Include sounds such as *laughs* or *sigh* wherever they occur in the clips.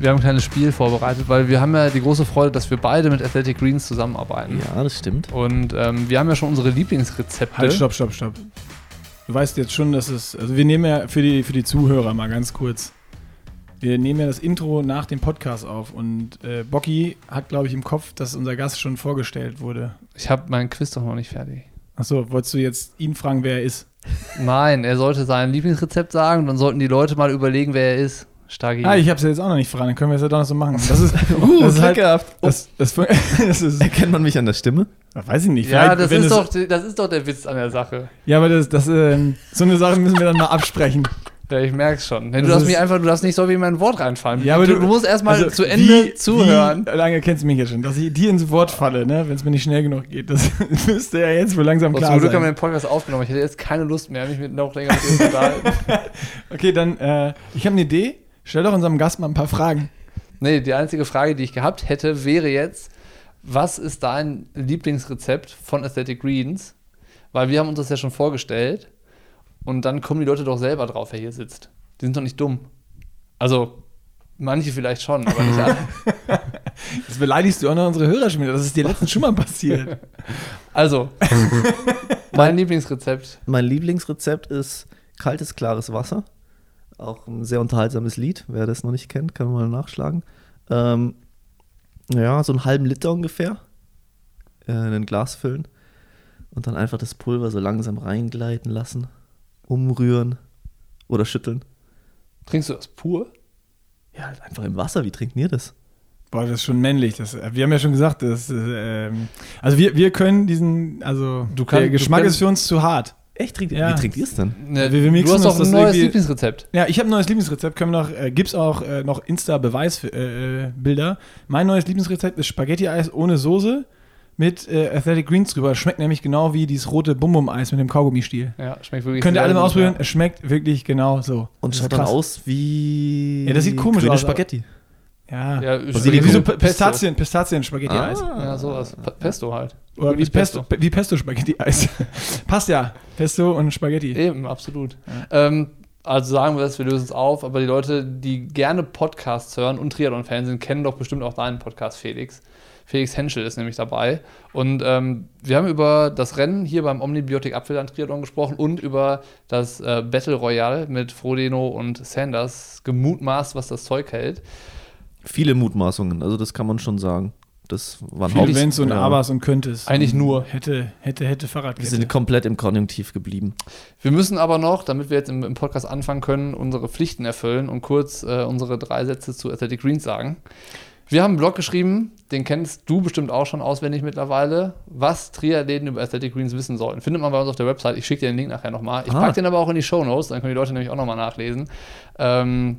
Wir haben ein kleines Spiel vorbereitet, weil wir haben ja die große Freude, dass wir beide mit Athletic Greens zusammenarbeiten. Ja, das stimmt. Und ähm, wir haben ja schon unsere Lieblingsrezepte. Halt, stopp, stopp, stopp. Du weißt jetzt schon, dass es. Also, wir nehmen ja für die, für die Zuhörer mal ganz kurz. Wir nehmen ja das Intro nach dem Podcast auf und äh, Bocky hat, glaube ich, im Kopf, dass unser Gast schon vorgestellt wurde. Ich habe meinen Quiz doch noch nicht fertig. Achso, wolltest du jetzt ihn fragen, wer er ist? Nein, er sollte sein Lieblingsrezept sagen und dann sollten die Leute mal überlegen, wer er ist. Stark. Ah, ich habe es jetzt auch noch nicht verraten, dann können wir es ja doch noch so machen. Das ist, *laughs* Uh, das ist halt, gehabt. das, das, *laughs* das ist, Erkennt man mich an der Stimme? weiß ich nicht. ja, das ist, es- doch, das ist doch der Witz an der Sache. Ja, aber das, das, ähm, so eine Sache müssen wir dann mal absprechen. Ja, ich merk's schon. Denn du darfst mir einfach, du darfst nicht so wie in mein Wort reinfallen. Ja, aber du, du- musst erstmal Also, zu Ende wie, zuhören. Wie lange kennst du mich jetzt schon? Dass ich dir ins Wort falle, ne? wenn es mir nicht schnell genug geht. Das *laughs* müsste ja jetzt wohl langsam klar zum Glück haben wir sein. den Podcast aufgenommen. Ich hätte jetzt keine Lust mehr, mich mit noch länger zu unterhalten. Okay, dann, äh, ich habe eine Idee. Stell doch unserem Gast mal ein paar Fragen. Nee, die einzige Frage, die ich gehabt hätte, wäre jetzt, was ist dein Lieblingsrezept von Aesthetic Greens? Weil wir haben uns das ja schon vorgestellt und dann kommen die Leute doch selber drauf, wer hier sitzt. Die sind doch nicht dumm. Also, manche vielleicht schon, aber nicht alle. *laughs* Das beleidigst du auch noch unsere Hörer schon wieder. Das ist dir letztens schon mal passiert. *laughs* Also, mein *laughs* Lieblingsrezept. Mein Lieblingsrezept ist kaltes, klares Wasser. Auch ein sehr unterhaltsames Lied. Wer das noch nicht kennt, kann mal nachschlagen. Ähm, ja, so einen halben Liter ungefähr. Äh, in ein Glas füllen. Und dann einfach das Pulver so langsam reingleiten lassen. Umrühren. Oder schütteln. Trinkst du das pur? Ja, halt einfach im Wasser. Wie trinkt ihr das? Boah, das ist schon männlich. Das, wir haben ja schon gesagt, das, äh, ähm, also wir, wir können diesen, also Du kann- der du Geschmack kannst- ist für uns zu hart. Echt? Trinkt, Ja. Wie trinkt ihr es denn? Ne, Wir- wir du hast doch ein neues irgendwie- Lieblingsrezept. Ja, ich habe ein neues Lieblingsrezept. Können wir noch, äh, gibt's auch äh, noch Insta-Beweisbilder. Äh, mein neues Lieblingsrezept ist Spaghetti-Eis ohne Soße mit äh, Athletic Greens drüber. Schmeckt nämlich genau wie dieses rote Bum-Bum-Eis mit dem Kaugummi-Stiel. Ja, schmeckt wirklich Könnt ihr alle mal ausprobieren. ja. Es schmeckt wirklich genau so. Und schaut dann aus wie. Ja, das sieht komisch grüne aus, Spaghetti. Ja. Ja, Wie, so Pistazien, Pistazien-Spaghetti-Eis. Ah. Ja, sowas. Pesto halt. Oder wie Pesto, wie Pesto-Spaghetti-Eis. *laughs* Passt ja. Pesto und Spaghetti. Eben, absolut. Ähm, also sagen wir es, wir lösen es auf, aber die Leute, die gerne Podcasts hören und Triathlon-Fans sind, kennen doch bestimmt auch deinen Podcast, Felix. Felix Henschel ist nämlich dabei. Und ähm, wir haben über das Rennen hier beim Omnibiotik Apfelland Triathlon gesprochen und über das äh, Battle Royale mit Frodeno und Sanders gemutmaßt, was das Zeug hält. Viele Mutmaßungen, also das kann man schon sagen. Das waren Viele Wenns und ja. Abers und Könntest. Eigentlich nur. Hätte, hätte, hätte Wir Fahrradkette. sind komplett im Konjunktiv geblieben. Wir müssen aber noch, damit wir jetzt im, im Podcast anfangen können, unsere Pflichten erfüllen und kurz äh, unsere drei Sätze zu Athletic Greens sagen. Wir haben einen Blog geschrieben, den kennst du bestimmt auch schon auswendig mittlerweile, was Triathleten über Athletic Greens wissen sollten. Findet man bei uns auf der Website. Ich schicke dir den Link nachher nochmal. Ich Ah. packe den aber auch in die Show Notes, dann können die Leute nämlich auch nochmal nachlesen. Ähm,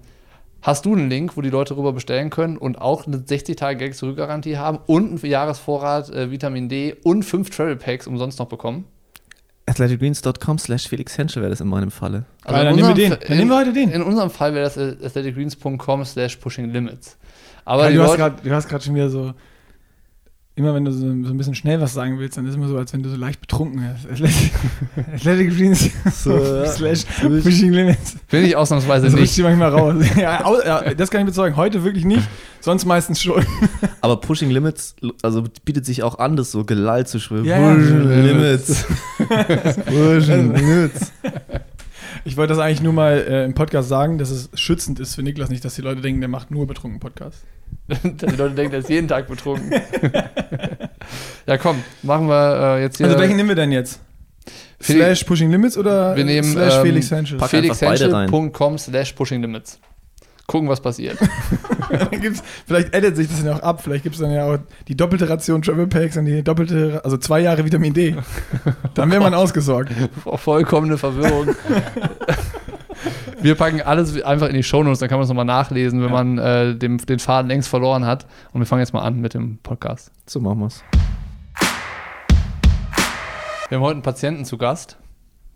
hast du einen Link, wo die Leute darüber bestellen können und auch eine 60-Tage-Geld-Zurückgarantie haben und einen Jahresvorrat äh, Vitamin D und fünf Travel Packs umsonst noch bekommen? athleticgreens.com slash Felix Henschel wäre das in meinem Falle. Geil, dann in nehmen wir den. Dann nehmen wir heute den. In unserem Fall wäre das äh, athleticgreens.com slash pushing limits. Aber die du, hast grad, du hast gerade schon wieder so. Immer wenn du so, so ein bisschen schnell was sagen willst, dann ist es immer so, als wenn du so leicht betrunken bist. Athletic, Athletic Greens So, *laughs* slash Fishing Limits. bin ich ausnahmsweise Das nicht. dir manchmal raus. *laughs* ja, ja, das kann ich bezeugen. Heute wirklich nicht, sonst meistens schon. *laughs* Aber Pushing Limits, also bietet sich auch an, das so gelallt zu schwimmen. Ja, ja. Pushing Limits. Pushing Limits. Ich wollte das eigentlich nur mal äh, im Podcast sagen, dass es schützend ist für Niklas nicht, dass die Leute denken, der macht nur betrunken Podcast. *laughs* Dass die Leute denken, der ist jeden Tag betrunken. *laughs* ja, komm, machen wir äh, jetzt hier. Also welchen nehmen wir denn jetzt? Felix- Slash Pushing Limits oder Wir nehmen, Slash ähm, Felix rein. felixhenschel.com slash pushing limits. Gucken, was passiert. *laughs* Dann gibt's, vielleicht edit sich das ja auch ab. Vielleicht gibt es dann ja auch die doppelte Ration Travel Packs und die doppelte, also zwei Jahre Vitamin D. Dann wäre man ausgesorgt. Vollkommene Verwirrung. Wir packen alles einfach in die Shownotes, dann kann man es nochmal nachlesen, wenn Ja. man äh, dem, den Faden längst verloren hat. Und wir fangen jetzt mal an mit dem Podcast. So machen wir's. Wir haben heute einen Patienten zu Gast,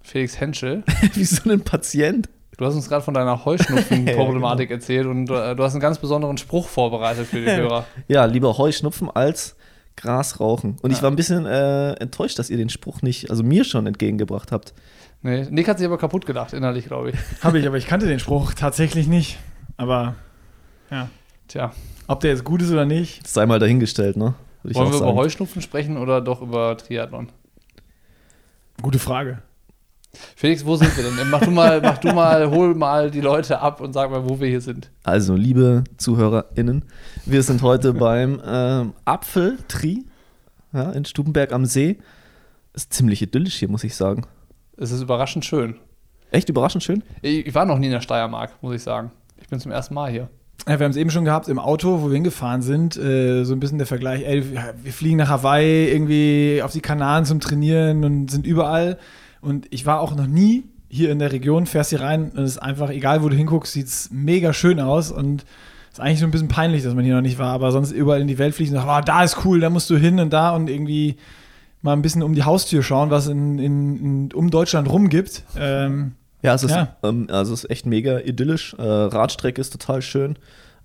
Felix Henschel. *laughs* Wie so ein Patient. Du hast uns gerade von deiner Heuschnupfen-Problematik *laughs* *laughs* erzählt und äh, du hast einen ganz besonderen Spruch vorbereitet für die Hörer. Ja, lieber Heuschnupfen als Gras rauchen. Und ich Ja. war ein bisschen äh, enttäuscht, dass ihr den Spruch nicht, also mir schon entgegengebracht habt. Nee, Nick hat sich aber kaputt gedacht, innerlich, glaube ich. Habe ich, aber ich kannte den Spruch tatsächlich nicht. Aber ja. Tja, Ob der jetzt gut ist oder nicht. Das sei mal dahingestellt, ne? Würde ich wollen wir über sagen. Heuschnupfen sprechen oder doch über Triathlon? Gute Frage. Felix, wo sind wir denn? Mach du mal, mach du mal, hol mal die Leute ab und sag mal, wo wir hier sind. Also, liebe ZuhörerInnen, wir sind heute beim ähm, Apfeltri ja, in Stubenberg am See. Ist ziemlich idyllisch hier, muss ich sagen. Es ist überraschend schön. Echt überraschend schön. Ich, ich war noch nie in der Steiermark, muss ich sagen. Ich bin zum ersten Mal hier. Ja, wir haben es eben schon gehabt im Auto, wo wir hingefahren sind. Äh, so ein bisschen der Vergleich. Ey, wir fliegen nach Hawaii irgendwie auf die Kanaren zum Trainieren und sind überall. Und ich war auch noch nie hier in der Region, fährst hier rein und es ist einfach, egal wo du hinguckst, sieht es mega schön aus. Und es ist eigentlich so ein bisschen peinlich, dass man hier noch nicht war. Aber sonst überall in die Welt fliegen und sagen, oh, da ist cool, da musst du hin und da und irgendwie mal ein bisschen um die Haustür schauen, was in, in, in um Deutschland rum gibt. Ähm, Ja, es ist, Ja. Ähm, also es ist echt mega idyllisch. Äh, Radstrecke ist total schön.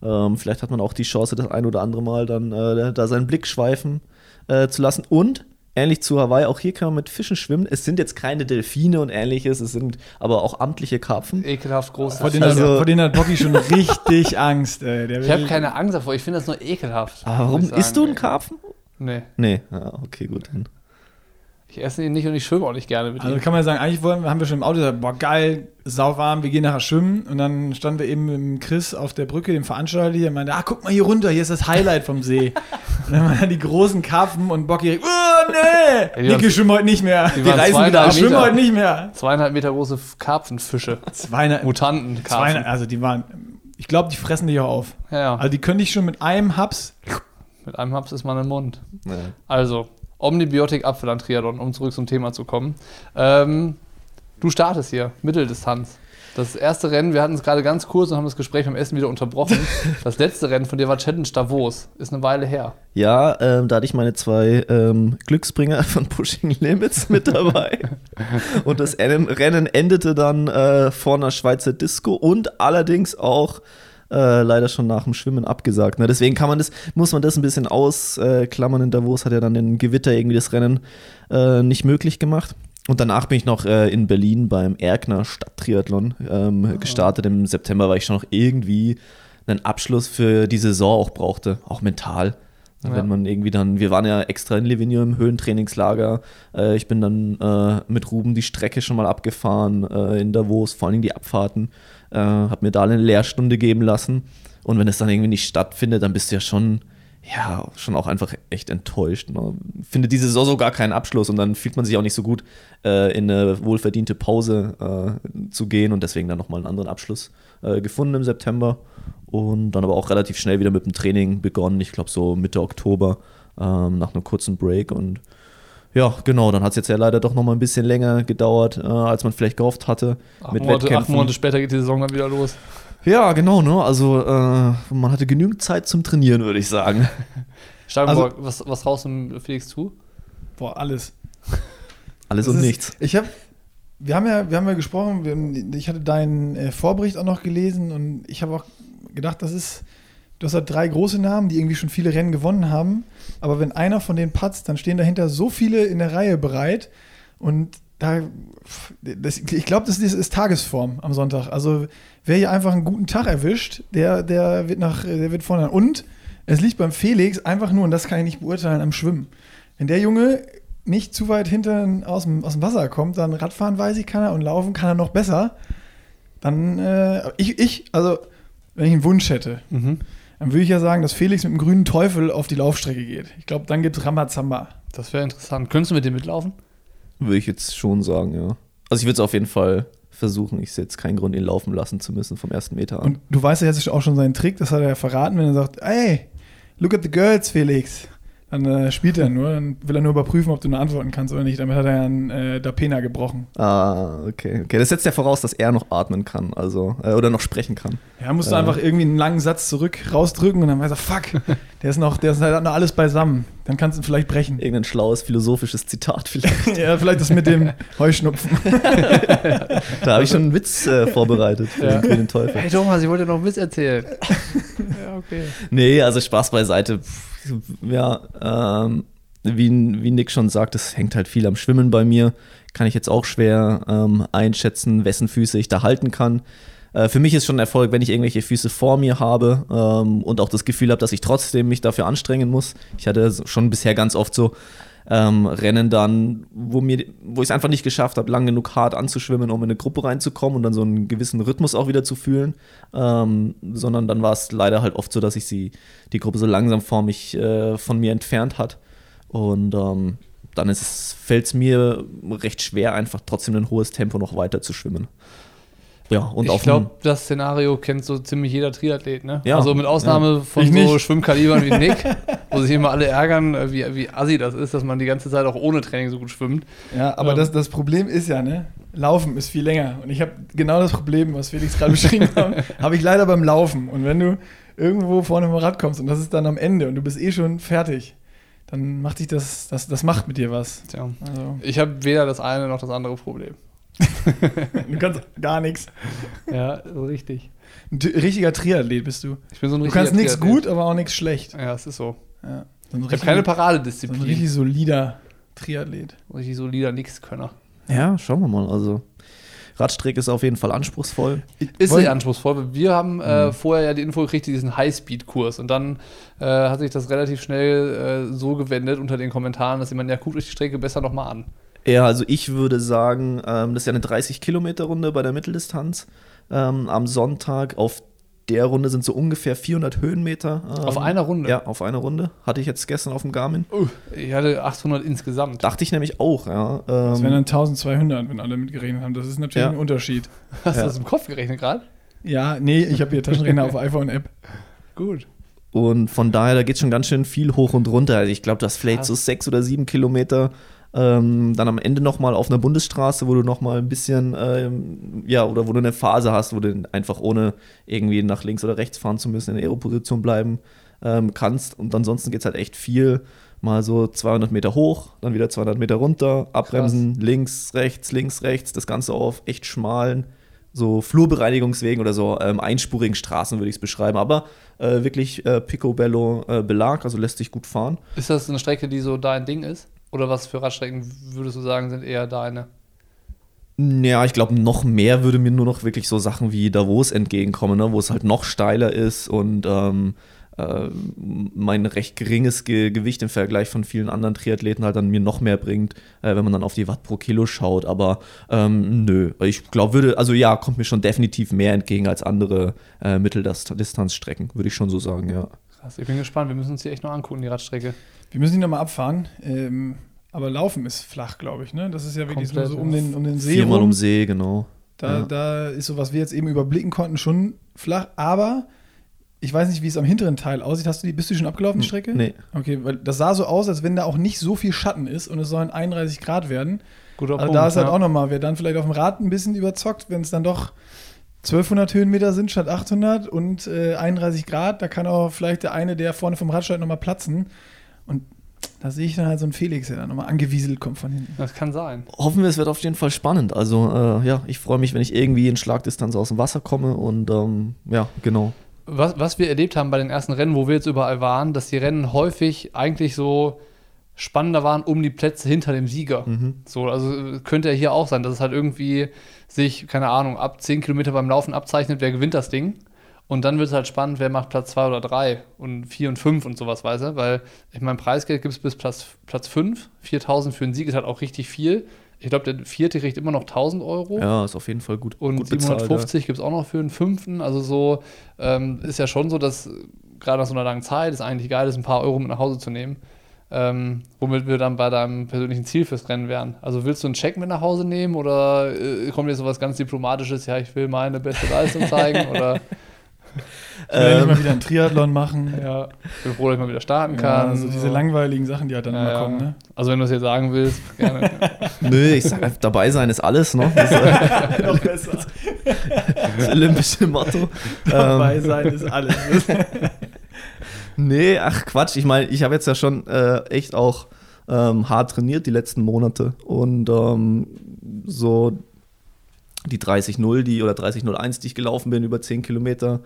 Ähm, vielleicht hat man auch die Chance, das ein oder andere Mal dann äh, da seinen Blick schweifen äh, zu lassen. Und ähnlich zu Hawaii, auch hier kann man mit Fischen schwimmen. Es sind jetzt keine Delfine und ähnliches, es sind aber auch amtliche Karpfen. Ekelhaft groß. vor, denen Also- hat, vor denen hat Bocky schon richtig *laughs* Angst. Ey. Der Ich habe keine Angst davor, ich finde das nur ekelhaft. Aber warum muss ich isst du einen Karpfen? Nee, Nee, ah, okay, gut. Dann. Ich esse ihn nicht und ich schwimme auch nicht gerne mit Also ihm. kann man sagen, eigentlich wollen, haben wir schon im Auto gesagt, boah geil, sauwarm, wir gehen nachher schwimmen. Und dann standen wir eben mit dem Chris auf der Brücke, dem Veranstalter hier, und meinte, ah, guck mal hier runter, hier ist das Highlight vom See. *laughs* und dann waren die großen Karpfen und Bocky, oh nee, Ja, die Niki, schwimmen heute nicht mehr. die Wir waren reisen wieder, zweieinhalb ab, schwimmen Meter. heute nicht mehr. Zweieinhalb Meter große Karpfenfische. Zweine, Mutanten zweine, also die waren, ich glaube, die fressen dich auch auf. Ja, ja. Also die könnte ich schon mit einem Haps, Mit einem Haps ist man im Mund. Ja. Also, Omnibiotik Apfel an Triathlon, um zurück zum Thema zu kommen. Ähm, du startest hier, Mitteldistanz. Das erste Rennen, wir hatten es gerade ganz kurz und haben das Gespräch beim Essen wieder unterbrochen. *laughs* Das letzte Rennen von dir war Challenge Davos. Ist eine Weile her. Ja, ähm, da hatte ich meine zwei ähm, Glücksbringer von Pushing Limits mit dabei. *laughs* und das Rennen, Rennen endete dann äh, vor einer Schweizer Disco und allerdings auch äh, leider schon nach dem Schwimmen abgesagt. Ne? Deswegen kann man das, muss man das ein bisschen ausklammern. In Davos hat ja dann den Gewitter irgendwie das Rennen äh, nicht möglich gemacht. Und danach bin ich noch äh, in Berlin beim Erkner Stadttriathlon ähm, gestartet. Im September, weil ich schon noch irgendwie einen Abschluss für die Saison auch brauchte, auch mental. Ja. Wenn man irgendwie dann, wir waren ja extra in Livigno im Höhentrainingslager. Äh, ich bin dann äh, mit Ruben die Strecke schon mal abgefahren äh, in Davos, vor allem die Abfahrten. Äh, hab mir da eine Lehrstunde geben lassen. Und wenn es dann irgendwie nicht stattfindet, dann bist du ja schon, ja, schon auch einfach echt enttäuscht. Ne? Findet diese Saison so gar keinen Abschluss und dann fühlt man sich auch nicht so gut, äh, in eine wohlverdiente Pause äh, zu gehen und deswegen dann nochmal einen anderen Abschluss äh, gefunden im September. Und dann aber auch relativ schnell wieder mit dem Training begonnen. Ich glaube, so Mitte Oktober ähm, nach einem kurzen Break. Und ja, genau, dann hat es jetzt ja leider doch nochmal ein bisschen länger gedauert, äh, als man vielleicht gehofft hatte. Acht mit Monate, acht. Monate später geht die Saison dann wieder los. Ja, genau, ne? Also äh, man hatte genügend Zeit zum Trainieren, würde ich sagen. *laughs* Steigenburg, was, was raus im Felix zu? boah, alles. Alles Das und ist- nichts. Ich habe, wir haben ja, wir haben ja gesprochen. Wir haben, ich hatte deinen äh, Vorbericht auch noch gelesen und ich habe auch gedacht, das ist, du hast halt drei große Namen, die irgendwie schon viele Rennen gewonnen haben. Aber wenn einer von denen patzt, dann stehen dahinter so viele in der Reihe bereit und da, das, ich glaube, das ist, ist Tagesform am Sonntag. Also wer hier einfach einen guten Tag erwischt, der, der wird nach, der wird vorne. Und es liegt beim Felix einfach nur, und das kann ich nicht beurteilen, am Schwimmen. Wenn der Junge nicht zu weit hinten aus dem, aus dem Wasser kommt, dann Radfahren weiß ich kann er und laufen kann er noch besser. Dann, äh, ich, ich, also, wenn ich einen Wunsch hätte, Mhm. Dann würde ich ja sagen, dass Felix mit dem grünen Teufel auf die Laufstrecke geht. Ich glaube, dann gibt Rambazamba. Das wäre interessant. Könntest du mit dem mitlaufen? Würde ich jetzt schon sagen, ja. Also ich würde es auf jeden Fall versuchen. Ich sehe jetzt keinen Grund, ihn laufen lassen zu müssen vom ersten Meter an. Und du weißt ja jetzt auch schon seinen Trick, das hat er ja verraten, wenn er sagt, hey, look at the girls, Felix. Dann äh, spielt er nur, dann will er nur überprüfen, ob du nur antworten kannst oder nicht. Damit hat er ja einen äh, Dapena gebrochen. Ah, okay. Okay, das setzt ja voraus, dass er noch atmen kann, also äh, oder noch sprechen kann. Ja, musst du Äh. einfach irgendwie einen langen Satz zurück rausdrücken und dann weiß er, fuck, der ist noch, der ist halt noch alles beisammen. Dann kannst du ihn vielleicht brechen. Irgendein schlaues philosophisches Zitat vielleicht. *laughs* ja, vielleicht das mit dem Heuschnupfen. *laughs* da habe ich schon einen Witz äh, vorbereitet für Ja. den grünen Teufel. Hey Thomas, ich wollte noch einen Witz erzählen. *laughs* ja, okay. Nee, also Spaß beiseite. Pff, Ja, ähm, wie, wie Nick schon sagt, es hängt halt viel am Schwimmen bei mir. Kann ich jetzt auch schwer ähm, einschätzen, wessen Füße ich da halten kann. äh, für mich ist schon ein Erfolg, wenn ich irgendwelche Füße vor mir habe ähm, und auch das Gefühl habe, dass ich trotzdem mich dafür anstrengen muss. Ich hatte schon bisher ganz oft so ähm, Rennen dann, wo, wo ich es einfach nicht geschafft habe, lang genug hart anzuschwimmen, um in eine Gruppe reinzukommen und dann so einen gewissen Rhythmus auch wieder zu fühlen. Ähm, sondern dann war es leider halt oft so, dass ich sie, die Gruppe so langsam vor mich, äh, von mir entfernt hat. Und ähm, dann fällt es mir recht schwer, einfach trotzdem ein hohes Tempo noch weiter zu schwimmen. Ja, und ich glaube, das Szenario kennt so ziemlich jeder Triathlet, ne? Ja, also mit Ausnahme ja. von ich so Schwimmkalibern wie Nick, *laughs* wo sich immer alle ärgern, äh, wie, wie assi das ist, dass man die ganze Zeit auch ohne Training so gut schwimmt. Ja, aber ähm, das, das Problem ist ja, ne? Laufen ist viel länger. Und ich habe genau das Problem, was Felix gerade *laughs* beschrieben hat, habe ich leider beim Laufen. Und wenn du irgendwo vorne vom Rad kommst und das ist dann am Ende und du bist eh schon fertig, dann macht dich das, das, das macht mit dir was. Tja. Also. Ich habe weder das eine noch das andere Problem. Du kannst gar nichts. Ja, so richtig. Ein richtiger Triathlet bist du. Ich bin so ein Du kannst nichts gut, aber auch nichts schlecht. Ja, es ist so. Ja. So ich habe keine Paradedisziplin. So ein richtig solider Triathlet. Richtig solider Nixkönner. Ja, schauen wir mal. Also Radstrecke ist auf jeden Fall anspruchsvoll. Ist sehr anspruchsvoll. Wir haben äh, mhm. vorher ja die Info gekriegt, diesen Highspeed-Kurs. Und dann äh, hat sich das relativ schnell äh, so gewendet unter den Kommentaren, dass jemand, ja, guckt euch die Strecke besser nochmal an. Ja, also ich würde sagen, ähm, das ist ja eine 30-Kilometer-Runde bei der Mitteldistanz. Ähm, am Sonntag auf der Runde sind so ungefähr 400 Höhenmeter. Ähm, auf einer Runde? Ja, auf einer Runde. Hatte ich jetzt gestern auf dem Garmin. Uh, ich hatte 800 insgesamt. Dachte ich nämlich auch, ja. das wären dann 1200, wenn alle mitgerechnet haben. Das ist natürlich ja. ein Unterschied. *laughs* Hast ja. du das im Kopf gerechnet gerade? Ja, nee, ich habe hier Taschenrechner auf *laughs* iPhone-App. Gut. Und von daher, da geht schon ganz schön viel hoch und runter. Also ich glaube, das vielleicht so sechs oder sieben Kilometer ähm, dann am Ende nochmal auf einer Bundesstraße, wo du nochmal ein bisschen, ähm, ja, oder wo du eine Phase hast, wo du einfach ohne irgendwie nach links oder rechts fahren zu müssen in der Aeroposition bleiben ähm, kannst. Und ansonsten geht es halt echt viel. Mal so 200 Meter hoch, dann wieder 200 Meter runter, abbremsen, Krass. links, rechts, links, rechts, das Ganze auf echt schmalen, so Flurbereinigungswegen oder so ähm, einspurigen Straßen würde ich es beschreiben. Aber äh, wirklich äh, Picobello äh, Belag, also lässt sich gut fahren. Ist das eine Strecke, die so dein Ding ist? Oder was für Radstrecken würdest du sagen, sind eher deine? Ja, ich glaube, noch mehr würde mir nur noch wirklich so Sachen wie Davos entgegenkommen, ne? wo es halt noch steiler ist und ähm, äh, mein recht geringes Ge Gewicht im Vergleich von vielen anderen Triathleten halt dann mir noch mehr bringt, äh, wenn man dann auf die Watt pro Kilo schaut. Aber ähm, nö, ich glaube, würde, also ja, kommt mir schon definitiv mehr entgegen als andere äh, Mitteldistanzstrecken, würde ich schon so sagen, ja. Krass, ich bin gespannt. Wir müssen uns die echt noch angucken, die Radstrecke. Wir müssen die nochmal abfahren. Ähm, aber Laufen ist flach, glaube ich. Ne? Das ist ja wirklich Komplett, so um den, um den See. Viermal rum. um See, genau. Da, ja. da ist so, was wir jetzt eben überblicken konnten, schon flach. Aber ich weiß nicht, wie es am hinteren Teil aussieht. Hast du die, bist du schon abgelaufen, die Strecke? Nee. Okay, weil das sah so aus, als wenn da auch nicht so viel Schatten ist und es sollen 31 Grad werden. Guter also Punkt, da ist halt ja. auch nochmal, wer dann vielleicht auf dem Rad ein bisschen überzockt, wenn es dann doch 1200 Höhenmeter sind statt 800 und äh, 31 Grad, da kann auch vielleicht der eine, der vorne vom Rad steigt, nochmal platzen. Und da sehe ich dann halt so einen Felix, der dann nochmal angewieselt kommt von hinten. Das kann sein. Hoffen wir, es wird auf jeden Fall spannend. Also, äh, ja, ich freue mich, wenn ich irgendwie in Schlagdistanz aus dem Wasser komme und ähm, ja, genau. Was, was wir erlebt haben bei den ersten Rennen, wo wir jetzt überall waren, dass die Rennen häufig eigentlich so spannender waren um die Plätze hinter dem Sieger. Mhm. So, also könnte ja hier auch sein, dass es halt irgendwie sich, keine Ahnung, ab 10 Kilometer beim Laufen abzeichnet, wer gewinnt das Ding. Und dann wird es halt spannend, wer macht Platz 2 oder 3 und 4 und 5 und sowas, weißt du? Weil, ich meine, Preisgeld gibt es bis Platz, Platz 5. 4000 für einen Sieg ist halt auch richtig viel. Ich glaube, der vierte kriegt immer noch 1000 Euro. Ja, ist auf jeden Fall gut. Und gut 750 ja. gibt es auch noch für einen fünften. Also so ähm, ist ja schon so, dass gerade nach so einer langen Zeit es eigentlich geil ist, ein paar Euro mit nach Hause zu nehmen. Ähm, womit wir dann bei deinem persönlichen Ziel fürs Rennen wären. Also willst du einen Check mit nach Hause nehmen oder äh, kommt dir sowas ganz Diplomatisches, ja, ich will meine beste Leistung zeigen *laughs* oder ähm, mal wieder einen Triathlon machen. *laughs* Ja, ich bin froh, dass ich mal wieder starten kann. Ja, so diese langweiligen Sachen, die halt dann ja, immer kommen. Ne? Also wenn du es jetzt sagen willst, gerne. *laughs* Nö, ich sag einfach, dabei sein ist alles, ne? Das, äh, *laughs* Noch besser. Das olympische Motto. Dabei ähm, sein ist alles. nee, ach Quatsch. Ich meine, ich habe jetzt ja schon äh, echt auch ähm, hart trainiert die letzten Monate und ähm, so die 30-0, die oder 30-01, die ich gelaufen bin, über 10 Kilometer.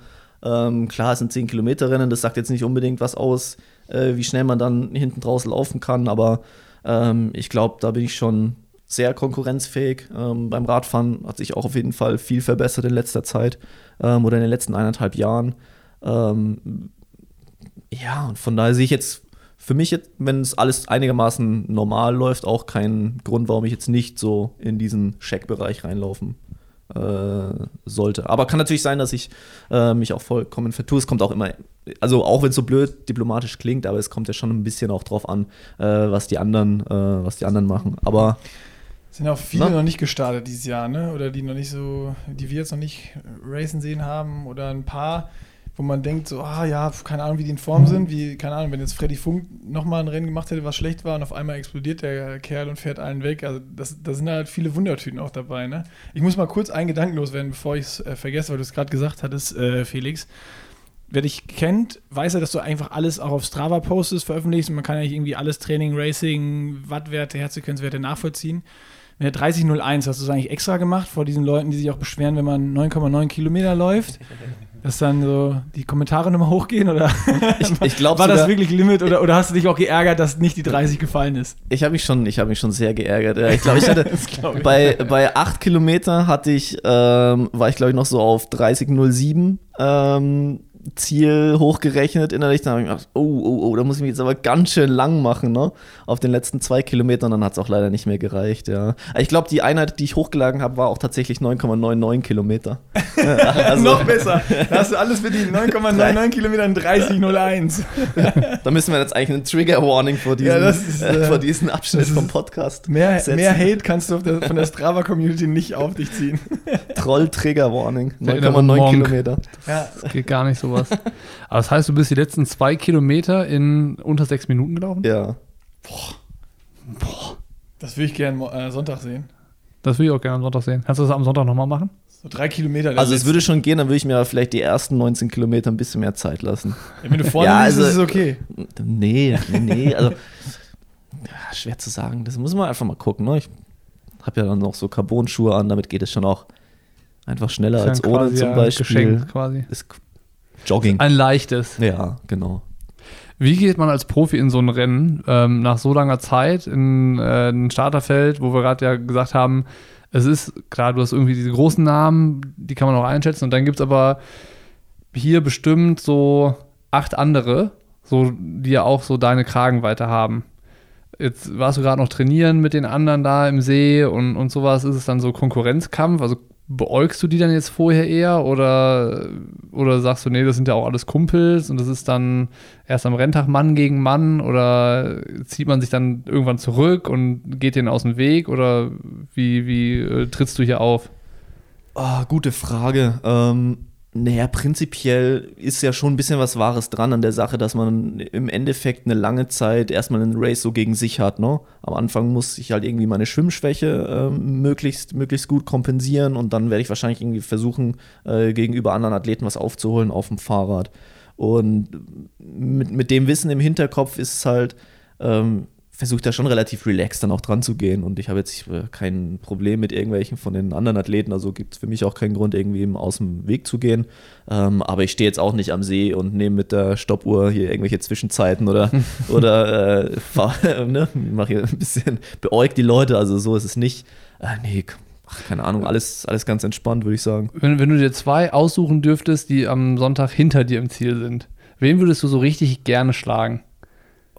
Ähm, klar, es sind 10 Kilometer Rennen, das sagt jetzt nicht unbedingt was aus, äh, wie schnell man dann hinten draußen laufen kann, aber ähm, ich glaube, da bin ich schon sehr konkurrenzfähig. Ähm, beim Radfahren hat sich auch auf jeden Fall viel verbessert in letzter Zeit ähm, oder in den letzten eineinhalb Jahren. Ähm, ja, und von daher sehe ich jetzt für mich, jetzt, wenn es alles einigermaßen normal läuft, auch keinen Grund, warum ich jetzt nicht so in diesen Check-Bereich reinlaufen sollte. Aber kann natürlich sein, dass ich äh, mich auch vollkommen vertue. Es kommt auch immer, also auch wenn es so blöd diplomatisch klingt, aber es kommt ja schon ein bisschen auch drauf an, äh, was die anderen, äh, was die anderen machen. Aber Sind auch viele Na? noch nicht gestartet dieses Jahr, ne? Oder die noch nicht so, die wir jetzt noch nicht racen sehen haben. Oder ein paar, wo man denkt, so, ah ja, keine Ahnung, wie die in Form sind. Wie, keine Ahnung, wenn jetzt Freddy Funk nochmal ein Rennen gemacht hätte, was schlecht war und auf einmal explodiert der Kerl und fährt allen weg. Also das, da sind halt viele Wundertüten auch dabei, ne? Ich muss mal kurz einen Gedanken loswerden, bevor ich es äh, vergesse, weil du es gerade gesagt hattest, äh, Felix. Wer dich kennt, weiß ja, dass du einfach alles auch auf Strava postest, veröffentlichst und man kann eigentlich irgendwie alles Training, Racing, Wattwerte, Herzfrequenzwerte nachvollziehen. Mit der 3001 hast du es eigentlich extra gemacht vor diesen Leuten, die sich auch beschweren, wenn man 9,9 Kilometer läuft. *laughs* Dass dann so die Kommentare nochmal hochgehen oder *laughs* ich, ich glaube *laughs* war das sogar, wirklich Limit oder, oder hast du dich auch geärgert, dass nicht die 30 gefallen ist? ich habe mich schon, ich habe mich schon sehr geärgert. Ich glaube, ich *laughs* hatte Das glaub ich. bei, bei 8 Kilometer hatte ich, ähm, war ich glaube ich noch so auf 30,07 ähm, Ziel hochgerechnet innerlich. Dann habe ich mir gedacht, oh, oh, oh, da muss ich mich jetzt aber ganz schön lang machen, ne? Auf den letzten zwei Kilometern, dann hat es auch leider nicht mehr gereicht, ja. Ich glaube, die Einheit, die ich hochgeladen habe, war auch tatsächlich 9,99 Kilometer. *laughs* also, Noch besser. Da hast du alles für die 9,99 Kilometer in 30,01. da müssen wir jetzt eigentlich eine Trigger-Warning vor diesem, Ja, ist, äh, äh, vor diesem Abschnitt vom Podcast Mehr, setzen. mehr Hate kannst du der, von der Strava-Community nicht auf dich ziehen. Troll-Trigger-Warning. Der innere 9,9 Monk. Kilometer. Ja, Das geht gar nicht sowas. *laughs* Aber das heißt, du bist die letzten zwei Kilometer in unter sechs Minuten gelaufen? Ja. Boah. das würde ich gerne äh, Sonntag sehen. Das will ich auch gerne am Sonntag sehen. Kannst du das am Sonntag nochmal machen? So drei Kilometer. Also es würde schon gehen, dann würde ich mir aber vielleicht die ersten 19 Kilometer ein bisschen mehr Zeit lassen. Ja, wenn du vorne Ja, liegst, also- ist es okay. Nee, nee. *laughs* Also ja, schwer zu sagen. Das muss man einfach mal gucken. Ne? Ich habe ja dann noch so Carbon-Schuhe an, damit geht es schon auch einfach schneller als ohne zum Beispiel. Geschenk quasi. Ist Jogging. Ein leichtes. ja, genau. Wie geht man als Profi in so ein Rennen ähm, nach so langer Zeit in äh, ein Starterfeld, wo wir gerade ja gesagt haben, es ist klar, du hast irgendwie diese großen Namen, die kann man auch einschätzen und dann gibt es aber hier bestimmt so acht andere, so, die ja auch so deine Kragenweite haben. Jetzt warst du gerade noch trainieren mit den anderen da im See und, und sowas. Ist es dann so Konkurrenzkampf? Also beäugst du die dann jetzt vorher eher oder, oder sagst du, nee, das sind ja auch alles Kumpels und das ist dann erst am Renntag Mann gegen Mann oder zieht man sich dann irgendwann zurück und geht denen aus dem Weg oder wie, wie äh, trittst du hier auf? Ah, gute Frage. Ähm, naja, prinzipiell ist ja schon ein bisschen was Wahres dran an der Sache, dass man im Endeffekt eine lange Zeit erstmal einen Race so gegen sich hat. Ne? Am Anfang muss ich halt irgendwie meine Schwimmschwäche ähm, möglichst, möglichst gut kompensieren und dann werde ich wahrscheinlich irgendwie versuchen, äh, gegenüber anderen Athleten was aufzuholen auf dem Fahrrad. Und mit, mit dem Wissen im Hinterkopf ist es halt, ähm, versucht da schon relativ relaxed dann auch dran zu gehen. Und ich habe jetzt äh, kein Problem mit irgendwelchen von den anderen Athleten. Also gibt es für mich auch keinen Grund, irgendwie ihm aus dem Weg zu gehen. Ähm, aber ich stehe jetzt auch nicht am See und nehme mit der Stoppuhr hier irgendwelche Zwischenzeiten oder, *laughs* oder äh, fahr, *laughs* ne, mache hier ein bisschen, beäugt die Leute. Also so ist es nicht. Äh, nee, ach, keine Ahnung, alles, alles ganz entspannt, würde ich sagen. Wenn, wenn du dir zwei aussuchen dürftest, die am Sonntag hinter dir im Ziel sind, wen würdest du so richtig gerne schlagen?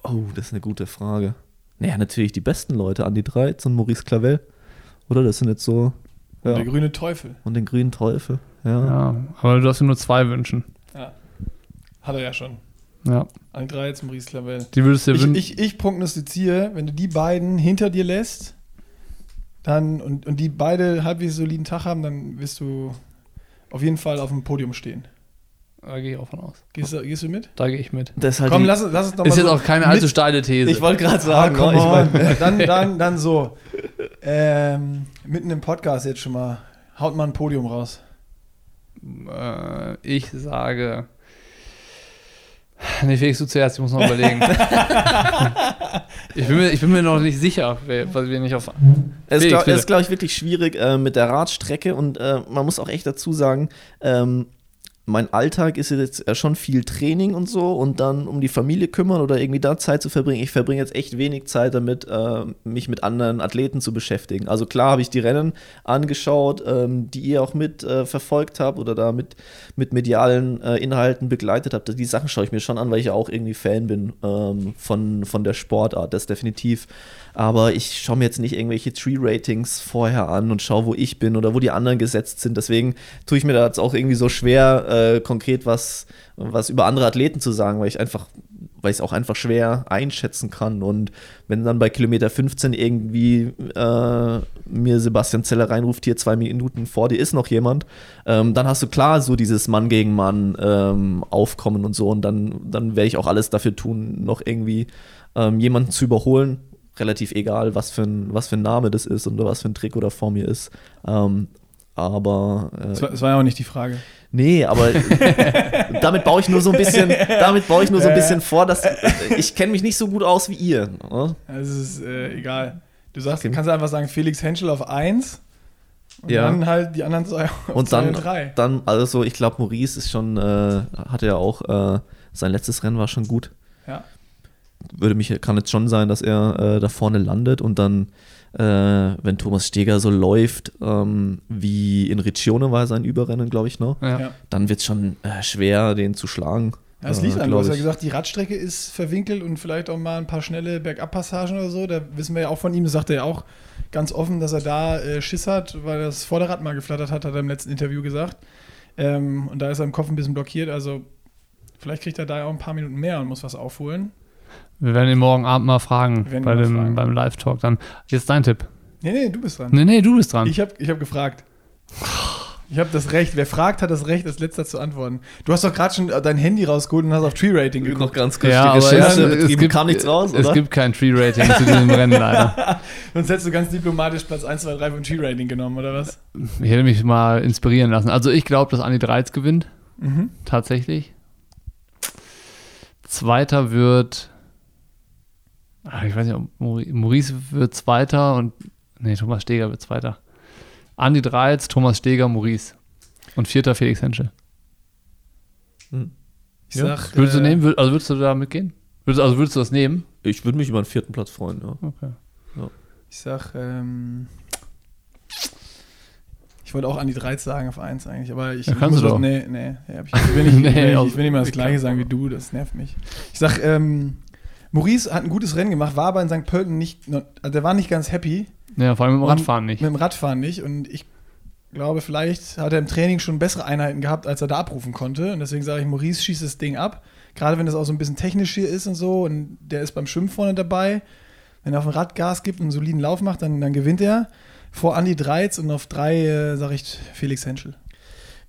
Oh, das ist eine gute Frage. Naja, natürlich die besten Leute, Andi Dreiz und Maurice Clavel. Oder? Das sind jetzt so. Ja. Der grüne Teufel. Und den grünen Teufel. Ja. Ja, aber du darfst dir nur zwei wünschen. Ja. Hat er ja schon. Ja, An drei zum Maurice Clavel. die würdest du dir Ich, wünschen. ich, ich prognostiziere, wenn du die beiden hinter dir lässt, dann und, und die beide halbwegs soliden Tag haben, dann wirst du auf jeden Fall auf dem Podium stehen. Da gehe ich auch von aus. Gehst du, gehst du mit? Da gehe ich mit. Das ist halt Komm, lass, lass uns doch Ist mal jetzt so auch keine allzu steile These. Ich wollte gerade Ah, sagen, come ne, ich mein, *laughs* dann, dann, dann so. Ähm, mitten im Podcast jetzt schon mal. Haut mal ein Podium raus. äh, ich sage. Nee, Felix, du zuerst, ich muss noch überlegen. *laughs* ich, bin mir, ich bin mir noch nicht sicher, weil wir nicht auf. es ist, Felix, glaub- es ist glaube ich, wirklich schwierig äh, mit der Radstrecke und äh, man muss auch echt dazu sagen, ähm, mein Alltag ist jetzt schon viel Training und so und dann um die Familie kümmern oder irgendwie da Zeit zu verbringen. Ich verbringe jetzt echt wenig Zeit damit, äh, mich mit anderen Athleten zu beschäftigen. Also klar habe ich die Rennen angeschaut, ähm, die ihr auch mit äh, verfolgt habt oder da mit, mit medialen äh, Inhalten begleitet habt. Die Sachen schaue ich mir schon an, weil ich ja auch irgendwie Fan bin ähm, von, von der Sportart. Das definitiv aber ich schaue mir jetzt nicht irgendwelche Tree-Ratings vorher an und schaue, wo ich bin oder wo die anderen gesetzt sind. Deswegen tue ich mir da jetzt auch irgendwie so schwer, äh, konkret was, was über andere Athleten zu sagen, weil ich einfach weil ich es auch einfach schwer einschätzen kann. Und wenn dann bei Kilometer 15 irgendwie äh, mir Sebastian Zeller reinruft, hier zwei Minuten vor dir ist noch jemand, ähm, dann hast du klar so dieses Mann gegen Mann ähm, Aufkommen und so. Und dann, dann werde ich auch alles dafür tun, noch irgendwie ähm, jemanden zu überholen relativ egal, was für ein, was für ein Name das ist und was für ein Trick oder vor mir ist. Ähm, aber. Äh, das, war, das, war, ja auch nicht die Frage. Nee, aber *laughs* damit baue ich nur so ein bisschen, damit baue ich nur so ein bisschen vor, dass ich kenne mich nicht so gut aus wie ihr. Oder? Es ist äh, egal. Du sagst, okay. kannst einfach sagen, Felix Henschel auf 1 und ja. dann halt die anderen zwei auf und dann, und drei. Dann, also ich glaube, Maurice ist schon, äh, hatte ja auch, äh, sein letztes Rennen war schon gut. Ja würde mich, kann jetzt schon sein, dass er äh, da vorne landet und dann, äh, wenn Thomas Steger so läuft, ähm, wie in Riccione war sein Überrennen, glaube ich, noch, ja. dann wird es schon äh, schwer, den zu schlagen. Ja, es liegt äh, an, du hast ja gesagt, die Radstrecke ist verwinkelt und vielleicht auch mal ein paar schnelle Bergabpassagen oder so. Da wissen wir ja auch von ihm, das sagt er ja auch ganz offen, dass er da äh, Schiss hat, weil das Vorderrad mal geflattert hat, hat er im letzten Interview gesagt. Ähm, und da ist er im Kopf ein bisschen blockiert. Also vielleicht kriegt er da ja auch ein paar Minuten mehr und muss was aufholen. Wir werden ihn morgen Abend mal fragen, bei dem, fragen. beim Live-Talk dann. Jetzt dein Tipp. Nee, nee, du bist dran. Nee, nee, du bist dran. Ich habe ich hab gefragt. Ich habe das Recht. Wer fragt, hat das Recht, als letzter zu antworten. Du hast doch gerade schon dein Handy rausgeholt und hast auf Tree-Rating geguckt. Noch ganz kurz ja, die Recherche es, es gibt, kam nichts raus, Es gibt kein Tree-Rating zu diesem Rennen leider. *laughs* Sonst hättest du ganz diplomatisch Platz 1, 2, 3 von Tree-Rating genommen, oder was? Ich hätte mich mal inspirieren lassen. Also ich glaube, dass Andi Dreiz gewinnt. Mhm. Tatsächlich. Zweiter wird ich weiß nicht, ob Maurice wird Zweiter und, nee, Thomas Steger wird Zweiter. Andi Dreiz, Thomas Steger, Maurice. Und Vierter Felix Henschel. Hm. Ich ja. sag, würdest du äh, nehmen, also würdest du da mitgehen? Würdest, also würdest du das nehmen? Ich würde mich über einen vierten Platz freuen, ja. Okay. Ja. Ich sag, ähm, ich wollte auch an die 3 sagen auf 1 eigentlich, aber ich, ja, kannst du doch. Nee, nee, ja, ich, will nicht, *laughs* nee, ich, ich will nicht mal das gleiche sagen wie du, das nervt mich. Ich sag, ähm, Maurice hat ein gutes Rennen gemacht, war aber in St. Pölten nicht, also der war nicht ganz happy. Ja, vor allem mit dem Radfahren nicht. Mit dem Radfahren nicht. Und ich glaube, vielleicht hat er im Training schon bessere Einheiten gehabt, als er da abrufen konnte. Und deswegen sage ich, Maurice schießt das Ding ab. Gerade wenn das auch so ein bisschen technisch hier ist und so. Und der ist beim Schwimmen vorne dabei. Wenn er auf dem Rad Gas gibt und einen soliden Lauf macht, dann, dann gewinnt er. Vor Andy Dreiz und auf drei äh, sage ich Felix Henschel.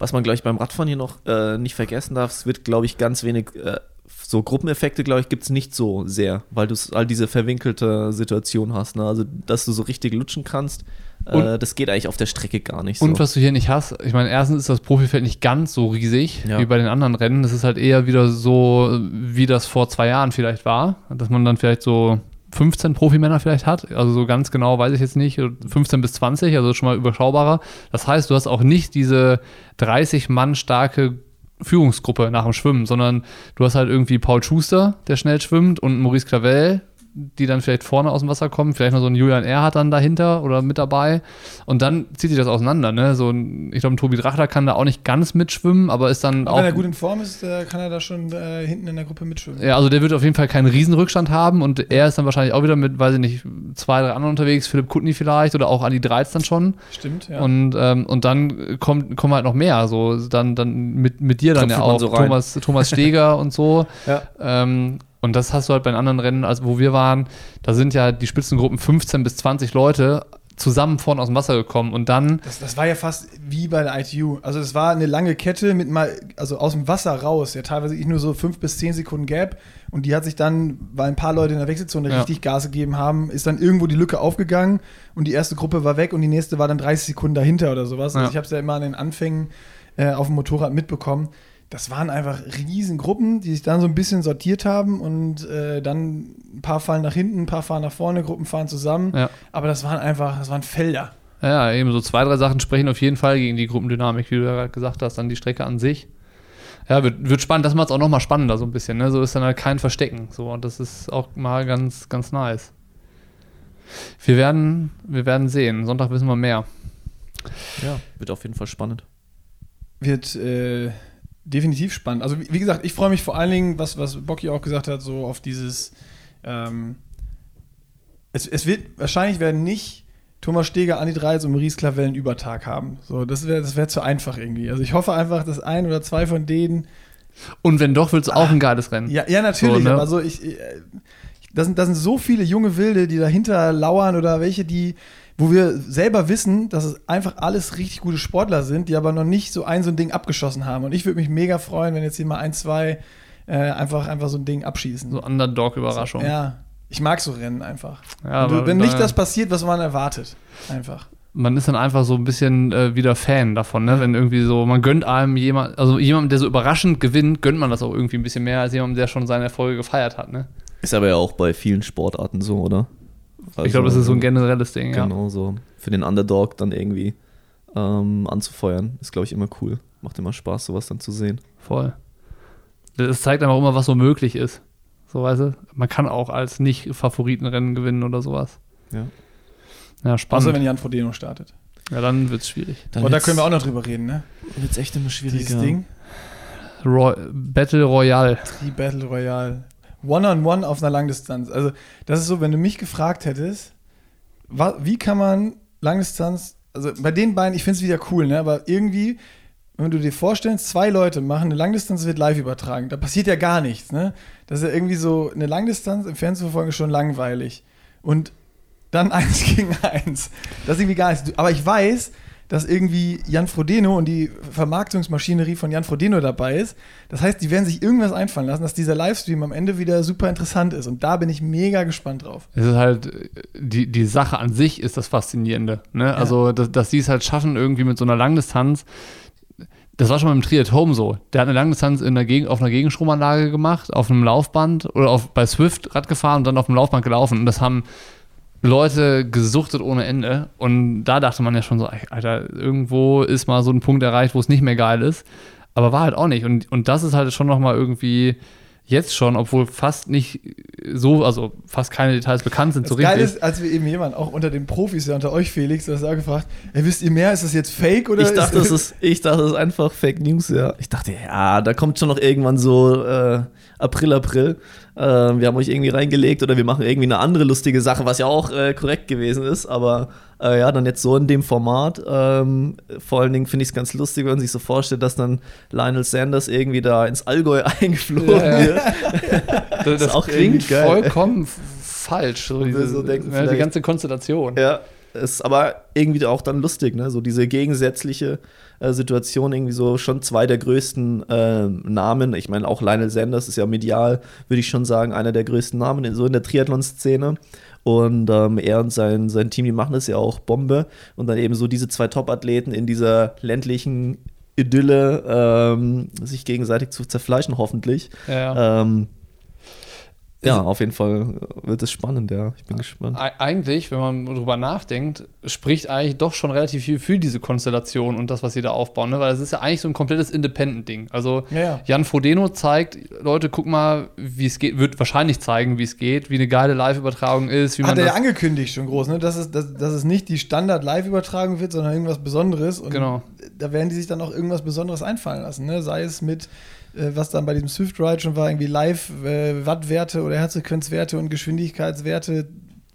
Was man, glaube ich, beim Radfahren hier noch äh, nicht vergessen darf, es wird, glaube ich, ganz wenig äh, so Gruppeneffekte, glaube ich, gibt es nicht so sehr, weil du all diese verwinkelte Situation hast. Ne? Also, dass du so richtig lutschen kannst, äh, das geht eigentlich auf der Strecke gar nicht so. Und was du hier nicht hast, ich meine, erstens ist das Profifeld nicht ganz so riesig ja. wie bei den anderen Rennen. Das ist halt eher wieder so, wie das vor zwei Jahren vielleicht war, dass man dann vielleicht so 15 Profimänner vielleicht hat. Also so ganz genau weiß ich jetzt nicht. 15 bis 20, also schon mal überschaubarer. Das heißt, du hast auch nicht diese 30 Mann starke Führungsgruppe nach dem Schwimmen, sondern du hast halt irgendwie Paul Schuster, der schnell schwimmt, und Maurice Clavel, die dann vielleicht vorne aus dem Wasser kommen, vielleicht noch so ein Julian Erhardt dann dahinter oder mit dabei. Und dann zieht sich das auseinander. Ne? So ein, ich glaube, ein Tobi Drachter kann da auch nicht ganz mitschwimmen, aber ist dann aber auch. Wenn er gut in Form ist, kann er da schon äh, hinten in der Gruppe mitschwimmen. Ja, also der wird auf jeden Fall keinen Riesenrückstand haben und er ist dann wahrscheinlich auch wieder mit, weiß ich nicht, zwei, drei anderen unterwegs, Philipp Kutny vielleicht oder auch Adi Dreiz dann schon. Stimmt, ja. Und, ähm, und dann kommt, kommen halt noch mehr. So, dann, dann mit, mit dir dann Klopft ja auch. So Thomas, Thomas Steger und so. *laughs* Ja. Ähm, und das hast du halt bei den anderen Rennen, also wo wir waren, da sind ja die Spitzengruppen 15 bis 20 Leute zusammen vorne aus dem Wasser gekommen und dann. Das, das, war ja fast wie bei der ITU. Also das war eine lange Kette mit mal, also aus dem Wasser raus, ja teilweise nur so 5 bis 10 Sekunden Gap. Und die hat sich dann, weil ein paar Leute in der Wechselzone ja. richtig Gas gegeben haben, ist dann irgendwo die Lücke aufgegangen und die erste Gruppe war weg und die nächste war dann 30 Sekunden dahinter oder sowas. Also ich habe es ja immer an den Anfängen äh, auf dem Motorrad mitbekommen das waren einfach Riesengruppen, die sich dann so ein bisschen sortiert haben und äh, dann ein paar fallen nach hinten, ein paar fahren nach vorne, Gruppen fahren zusammen. Ja. Aber das waren einfach, das waren Felder. Ja, eben so zwei, drei Sachen sprechen auf jeden Fall gegen die Gruppendynamik, wie du ja gerade gesagt hast, dann die Strecke an sich. Ja, wird, wird spannend. Das macht es auch noch mal spannender so ein bisschen. Ne? So ist dann halt kein Verstecken. So, und das ist auch mal ganz, ganz nice. Wir werden, wir werden sehen. Sonntag wissen wir mehr. Ja, wird auf jeden Fall spannend. Wird äh, definitiv spannend. Also wie, wie gesagt, ich freue mich vor allen Dingen, was, was Bocky auch gesagt hat, so auf dieses ähm, es, es wird wahrscheinlich werden nicht Thomas Steger, Andi Dreis und Maurice Clavel einen Übertag haben. So, das wäre das wär zu einfach irgendwie. Also ich hoffe einfach, dass ein oder zwei von denen. Und wenn doch, willst du auch ein geiles Rennen. Ja, ja natürlich. So, ne? Aber so ich, ich das sind, das sind so viele junge Wilde, die dahinter lauern oder welche, die, wo wir selber wissen, dass es einfach alles richtig gute Sportler sind, die aber noch nicht so ein so ein Ding abgeschossen haben. Und ich würde mich mega freuen, wenn jetzt hier mal ein, zwei äh, einfach, einfach so ein Ding abschießen. So Underdog-Überraschung. Ja, ich mag so Rennen einfach. Ja, du, wenn nicht das passiert, was man erwartet. Einfach. man ist dann einfach so ein bisschen äh, wieder Fan davon, ne? Wenn irgendwie so, man gönnt einem jemand, also jemandem, der so überraschend gewinnt, gönnt man das auch irgendwie ein bisschen mehr als jemandem, der schon seine Erfolge gefeiert hat, ne? Ist aber ja auch bei vielen Sportarten so, oder? Ich glaube, das ist so ein generelles Ding, ja. Genau, so für den Underdog dann irgendwie ähm, anzufeuern, ist, glaube ich, immer cool. Macht immer Spaß, sowas dann zu sehen. Voll. Das zeigt einfach immer, was so möglich ist. So, weißt du? Man kann auch als Nicht-Favoritenrennen gewinnen oder sowas. Ja. Ja, Außer spannend. wenn Jan Frodeno startet. ja, dann wird's schwierig. Und da können wir auch noch drüber reden, ne? Wird's echt immer schwieriger. Dieses Ding. Roy Battle Royale. Die Battle Royale. One-on-one auf einer Langdistanz. Also, das ist so, wenn du mich gefragt hättest, wie kann man Langdistanz, also bei den beiden, ich finde es wieder cool, ne? Aber irgendwie, wenn du dir vorstellst, zwei Leute machen eine Langdistanz, wird live übertragen. Da passiert ja gar nichts, ne? Das ist ja irgendwie so, eine Langdistanz im Fernsehen verfolgen, ist schon langweilig. Und dann *laughs* eins gegen eins. Das ist irgendwie gar nichts. Aber ich weiß, dass irgendwie Jan Frodeno und die Vermarktungsmaschinerie von Jan Frodeno dabei ist. Das heißt, die werden sich irgendwas einfallen lassen, dass dieser Livestream am Ende wieder super interessant ist. Und da bin ich mega gespannt drauf. Es ist halt, die, die Sache an sich ist das Faszinierende. Ne? Also, dass, dass die es halt schaffen, irgendwie mit so einer Langdistanz. Das war schon beim Triat Home so. Der hat eine Langdistanz in der Gegend, auf einer Gegenstromanlage gemacht, auf einem Laufband oder auf, bei Swift Rad gefahren und dann auf dem Laufband gelaufen. Und das haben Leute gesuchtet ohne Ende. Und da dachte man ja schon so, Alter, irgendwo ist mal so ein Punkt erreicht, wo es nicht mehr geil ist. Aber war halt auch nicht. Und, und das ist halt schon nochmal irgendwie jetzt schon, obwohl fast nicht so, also fast keine Details bekannt sind, Das so richtig. ist, als wir eben jemanden, auch unter den Profis, ja unter euch Felix, du hast auch gefragt, ey, wisst ihr mehr, ist das jetzt fake oder Ich dachte, ist, es ist, ich dachte, es ist einfach Fake News, ja. Ich dachte, ja, da kommt schon noch irgendwann so äh, April, April. Äh, wir haben euch irgendwie reingelegt oder wir machen irgendwie eine andere lustige Sache, was ja auch äh, korrekt gewesen ist. Aber äh, ja, dann jetzt so in dem Format. Ähm, vor allen Dingen finde ich es ganz lustig, wenn man sich so vorstellt, dass dann Lionel Sanders irgendwie da ins Allgäu *laughs* eingeflogen Ja, wird. *laughs* Das, ist auch klingt vollkommen falsch, so, diese, so denken ja, die vielleicht. ganze Konstellation. Ja, ist aber irgendwie auch dann lustig, ne? So diese gegensätzliche Situation, irgendwie so schon zwei der größten ähm, Namen. Ich meine, auch Lionel Sanders ist ja medial, würde ich schon sagen, einer der größten Namen in, so in der Triathlon-Szene. Und ähm, er und sein, sein Team, die machen das ja auch Bombe. Und dann eben so diese zwei Top-Athleten in dieser ländlichen Idylle ähm, sich gegenseitig zu zerfleischen, hoffentlich. Ja. Ähm, ja, Ist- auf jeden Fall wird es spannend, ja. Ich bin gespannt. Eig- Eigentlich, wenn man drüber nachdenkt, spricht eigentlich doch schon relativ viel für diese Konstellation und das, was sie da aufbauen, ne? weil es ist ja eigentlich so ein komplettes Independent-Ding. Also Ja, ja. Jan Frodeno zeigt, Leute, guck mal, wie es geht, wird wahrscheinlich zeigen, wie es geht, wie eine geile Live-Übertragung ist, wie man Hat er ja angekündigt schon groß, ne? dass, es, dass, dass es nicht die Standard-Live-Übertragung wird, sondern irgendwas Besonderes. Und Genau. da werden die sich dann auch irgendwas Besonderes einfallen lassen. Ne? Sei es mit, was dann bei diesem Swift-Ride schon war, irgendwie Live-Wattwerte oder Herzfrequenzwerte und Geschwindigkeitswerte.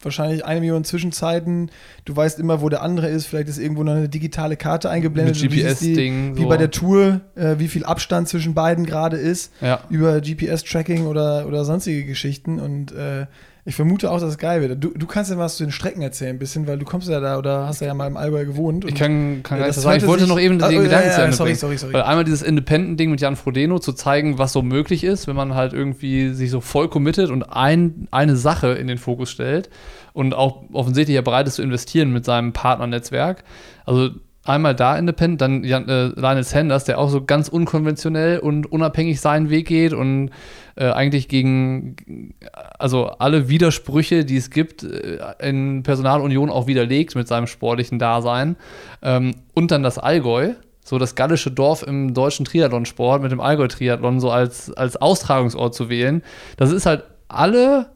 Wahrscheinlich eine Million Zwischenzeiten. Du weißt immer, wo der andere ist. Vielleicht ist irgendwo noch eine digitale Karte eingeblendet. GPS-Ding, Wie so. bei der Tour, äh, wie viel Abstand zwischen beiden gerade ist ja. über GPS-Tracking oder, oder sonstige Geschichten. Und äh, ich vermute auch, dass es geil wird. Du, du kannst ja was zu den Strecken erzählen, ein bisschen, weil du kommst ja da oder hast ja mal im Allgäu gewohnt. Ich kann, kann das sagen. Ich wollte noch eben Ah, den oh, Gedanken zu Ende sorry, sorry, sorry. Weil einmal dieses Independent-Ding mit Jan Frodeno zu zeigen, was so möglich ist, wenn man halt irgendwie sich so voll committet und ein, eine Sache in den Fokus stellt und auch offensichtlich ja bereit ist zu investieren mit seinem Partnernetzwerk. Also einmal da Independent, dann Jan, äh, Lionel Sanders, der auch so ganz unkonventionell und unabhängig seinen Weg geht und äh, eigentlich gegen also alle Widersprüche, die es gibt, äh, in Personalunion auch widerlegt mit seinem sportlichen Dasein. Ähm, und dann das Allgäu. so das gallische Dorf im deutschen Triathlonsport mit dem Allgäu-Triathlon so als, als Austragungsort zu wählen. Das ist halt alle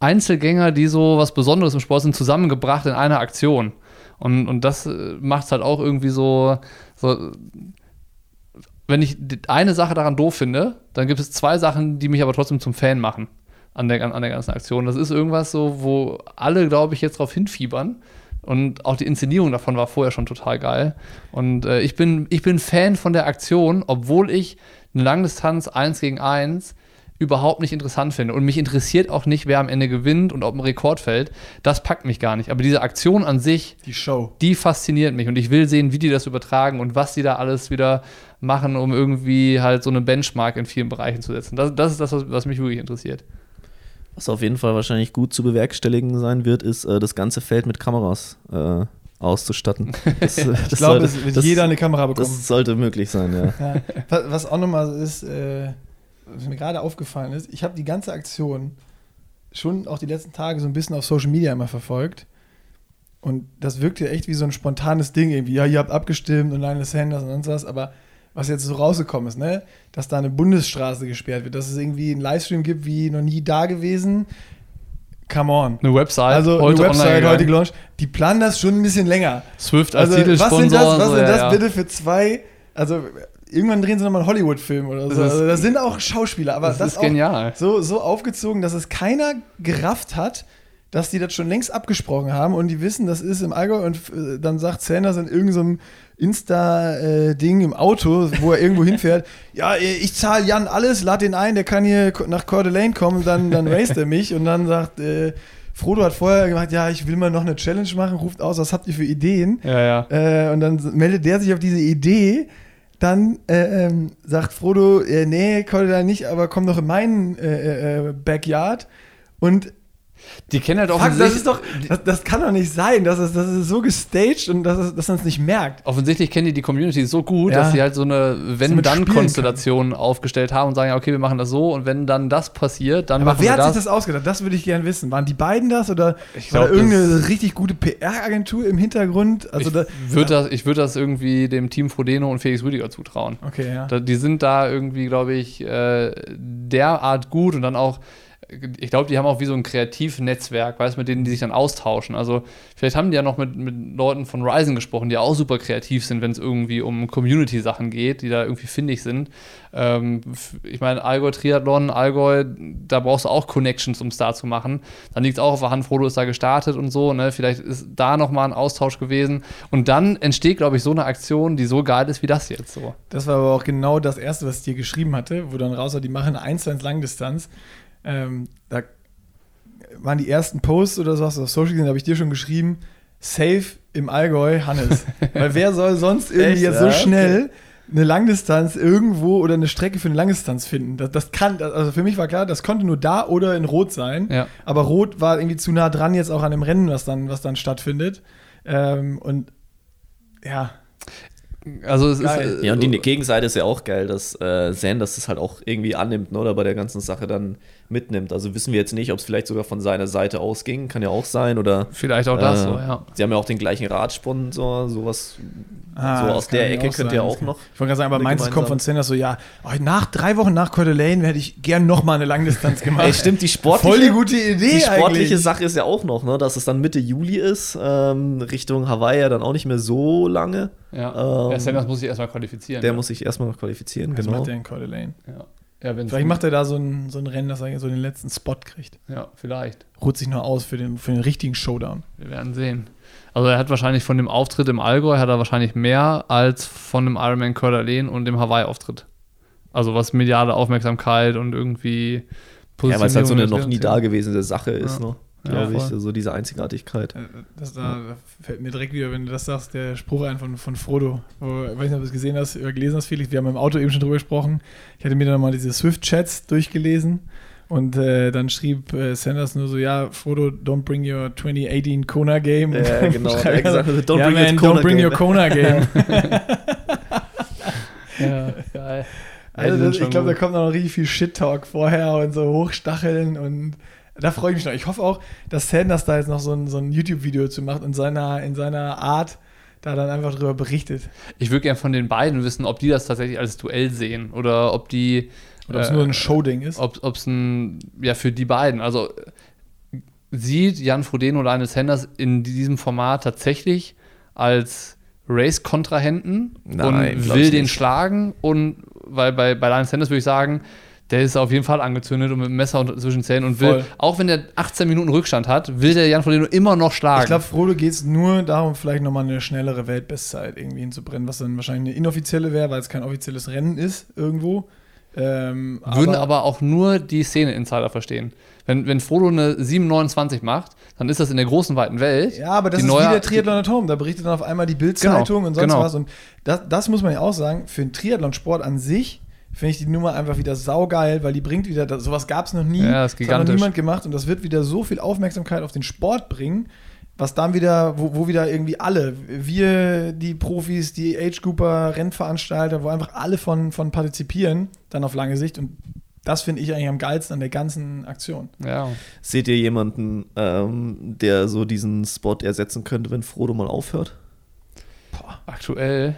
Einzelgänger, die so was Besonderes im Sport sind, zusammengebracht in einer Aktion. Und, und das macht es halt auch irgendwie so, so wenn ich eine Sache daran doof finde, dann gibt es zwei Sachen, die mich aber trotzdem zum Fan machen an der, an der ganzen Aktion. Das ist irgendwas so, wo alle, glaube ich, jetzt drauf hinfiebern. Und auch die Inszenierung davon war vorher schon total geil. Und äh, ich, bin, ich bin Fan von der Aktion, obwohl ich eine Langdistanz 1 gegen 1 überhaupt nicht interessant finde. Und mich interessiert auch nicht, wer am Ende gewinnt und ob ein Rekord fällt. Das packt mich gar nicht. Aber diese Aktion an sich, Die Show. die fasziniert mich. Und ich will sehen, wie die das übertragen und was die da alles wieder machen, um irgendwie halt so eine Benchmark in vielen Bereichen zu setzen. Das, das ist das, was, was mich wirklich interessiert. Was auf jeden Fall wahrscheinlich gut zu bewerkstelligen sein wird, ist, äh, das ganze Feld mit Kameras äh, auszustatten. *laughs* Das, äh, das Ich glaube, sollte- es wird das- jeder eine Kamera bekommen. Das sollte möglich sein, ja. Ja. Was auch nochmal so ist, äh, was mir gerade aufgefallen ist, ich habe die ganze Aktion schon auch die letzten Tage so ein bisschen auf Social Media immer verfolgt. Und das wirkt ja echt wie so ein spontanes Ding irgendwie. Ja, ihr habt abgestimmt und Lionel Sanders und sonst was, aber was jetzt so rausgekommen ist, ne, dass da eine Bundesstraße gesperrt wird, dass es irgendwie einen Livestream gibt wie noch nie da gewesen. Come on. Eine Website, Also heute eine Website online heute gelauncht. Die planen das schon ein bisschen länger. Swift als Also, was Titelsponsor. sind das, was so, sind das ja. bitte für zwei? Also, irgendwann drehen sie nochmal einen Hollywood-Film oder so. Das also, das sind auch Schauspieler, aber Das das, ist genial. So, so aufgezogen, dass es keiner gerafft hat, dass die das schon längst abgesprochen haben und die wissen, das ist im Allgäu und äh, dann sagt Sanders in irgendeinem Insta-Ding im Auto, wo er irgendwo hinfährt, *laughs* ja, ich zahle Jan alles, lad den ein, der kann hier nach Coeur d'Alene kommen, dann, dann raced er mich und dann sagt, äh, Frodo hat vorher gesagt, ja, ich will mal noch eine Challenge machen, ruft aus, was habt ihr für Ideen? Ja, ja. Äh, und dann meldet der sich auf diese Idee. Dann äh, ähm, sagt Frodo, äh, nee, konnte da nicht, aber komm doch in meinen äh, äh, Backyard. Und Die kennen halt fuck, das offensichtlich, ist doch, das, das kann doch nicht sein, das ist, das ist so gestaged und das ist, dass man es nicht merkt. offensichtlich kennen die die Community so gut, Ja. dass sie halt so eine Wenn-Dann-Konstellation aufgestellt haben und sagen, ja, okay, wir machen das so und wenn dann das passiert, dann Aber machen wer hat das. sich das ausgedacht? Das würde ich gerne wissen. Waren die beiden das oder Ich war da glaub, irgendeine richtig gute PR-Agentur im Hintergrund? Also da, ich würde das, ich würd das irgendwie dem Team Frodeno und Felix Rüdiger zutrauen. Okay, ja. Da, die sind da irgendwie, glaube ich, äh, derart gut und dann auch, ich glaube, die haben auch wie so ein Kreativnetzwerk, weißt du, mit denen die sich dann austauschen. Also vielleicht haben die ja noch mit, mit Leuten von Ryzen gesprochen, die auch super kreativ sind, wenn es irgendwie um Community-Sachen geht, die da irgendwie findig sind. Ähm, ich meine, Allgäu Triathlon, Allgäu, da brauchst du auch Connections, um es da zu machen. Dann liegt es auch auf der Hand, Frodo ist da gestartet und so, ne? Vielleicht ist da nochmal ein Austausch gewesen. Und dann entsteht, glaube ich, so eine Aktion, die so geil ist wie das jetzt so. Das war aber auch genau das erste, was ich dir geschrieben hatte, wo dann raus war, die machen eine 1 1 Langdistanz. Ähm, da waren die ersten Posts oder so, hast du auf Social gesehen, da habe ich dir schon geschrieben, safe im Allgäu, Hannes. *laughs* Weil wer soll sonst irgendwie Echt? jetzt so Ja, schnell eine Langdistanz irgendwo oder eine Strecke für eine Langdistanz finden? Das, das kann, also für mich war klar, das konnte nur da oder in Rot sein. Ja. Aber Rot war irgendwie zu nah dran jetzt auch an dem Rennen, was dann, was dann stattfindet. Ähm, und ja, Also es Geil. ist. äh, Ja, und die Gegenseite ist ja auch geil, dass äh, Sanders das halt auch irgendwie annimmt, ne, oder bei der ganzen Sache dann mitnimmt. Also wissen wir jetzt nicht, ob es vielleicht sogar von seiner Seite ausging, kann ja auch sein, oder Vielleicht auch das äh, so, ja. Sie haben ja auch den gleichen Radsponsor, sowas Ah, so aus kann der Ecke auch könnt sein. ihr auch noch. Ich wollte gerade sagen, aber du, kommt von Sanders so, ja, oh, nach drei Wochen nach Coeur d'Alene hätte ich gern noch mal eine Langdistanz gemacht. Ey, stimmt, die sportliche, Voll die gute Idee die sportliche eigentlich. Sache ist ja auch noch, ne, dass es dann Mitte Juli ist, ähm, Richtung Hawaii ja dann auch nicht mehr so lange. Ja, Ähm, ja Sanders muss sich erstmal qualifizieren. Der ja. muss sich erstmal noch qualifizieren, Was genau. macht der in Coeur d'Alene? Ja. Ja, Vielleicht macht er da so ein, so ein Rennen, dass er so den letzten Spot kriegt. Ja, vielleicht. Ruht sich nur aus für den, für den richtigen Showdown. Wir werden sehen. Also er hat wahrscheinlich von dem Auftritt im Allgäu hat er wahrscheinlich mehr als von dem Ironman d'Alene und dem Hawaii-Auftritt. Also was mediale Aufmerksamkeit und irgendwie Ja, weil es halt so eine Positionierung noch nie dagewesene Sache ist, Ja. ne? Ja, Glaube ich, voll. so diese Einzigartigkeit. Äh, Das da, da fällt mir direkt wieder, wenn du das sagst, der Spruch ein von, von Frodo. Wo, ich weiß nicht, ob du es gesehen hast oder gelesen hast, Felix. Wir haben im Auto eben schon drüber gesprochen. Ich hatte mir dann mal diese Swift-Chats durchgelesen. Und äh, dann schrieb äh, Sanders nur so, ja, Frodo, don't bring your 2018 Kona Game. Ja, *laughs* genau. Er gesagt, don't ja, bring your man, Kona don't bring Game. your Kona Game. *laughs* *laughs* Ja, geil. Also das, ich glaube, da kommt noch richtig viel Shit-Talk vorher und so Hochstacheln und da freue ich mich noch. Ich hoffe auch, dass Sanders da jetzt noch so ein, so ein YouTube-Video zu macht in seiner, in seiner Art, da dann einfach drüber berichtet. Ich würde gerne von den beiden wissen, ob die das tatsächlich als Duell sehen oder ob die. Oder ob es äh, nur ein Showding ist. Ob es ein. Ja, für die beiden. Also äh, sieht Jan Frodeno oder Lionel Sanders in diesem Format tatsächlich als Race-Kontrahenten und will den nicht. schlagen und weil bei, bei Lionel Sanders würde ich sagen, der ist auf jeden Fall angezündet und mit dem Messer zwischen Zähnen und will, Voll. auch wenn der 18 Minuten Rückstand hat, will der Jan Frodeno immer noch schlagen. Ich glaube, Frodo geht es nur darum, vielleicht nochmal eine schnellere Weltbestzeit irgendwie hinzubrennen, was dann wahrscheinlich eine inoffizielle wäre, weil es kein offizielles Rennen ist irgendwo. Ähm, Würden aber auch nur die Szene-Insider verstehen. Wenn, wenn Frodo eine 7,29 macht, dann ist das in der großen, weiten Welt. Ja, aber das ist neue- wie der Triathlon at Home. Da berichtet dann auf einmal die Bild-Zeitung Genau, und sonst genau. was. Und das, das muss man ja auch sagen, für den Triathlonsport an sich finde ich die Nummer einfach wieder saugeil, weil die bringt wieder, das, sowas gab es noch nie. Ja, ist das hat noch niemand gemacht und das wird wieder so viel Aufmerksamkeit auf den Sport bringen, was dann wieder, wo, wo wieder irgendwie alle, wir, die Profis, die Age-Grouper, Rennveranstalter, wo einfach alle von, von partizipieren, dann auf lange Sicht und das finde ich eigentlich am geilsten an der ganzen Aktion. Ja. Seht ihr jemanden, ähm, der so diesen Spot ersetzen könnte, wenn Frodo mal aufhört? Aktuell.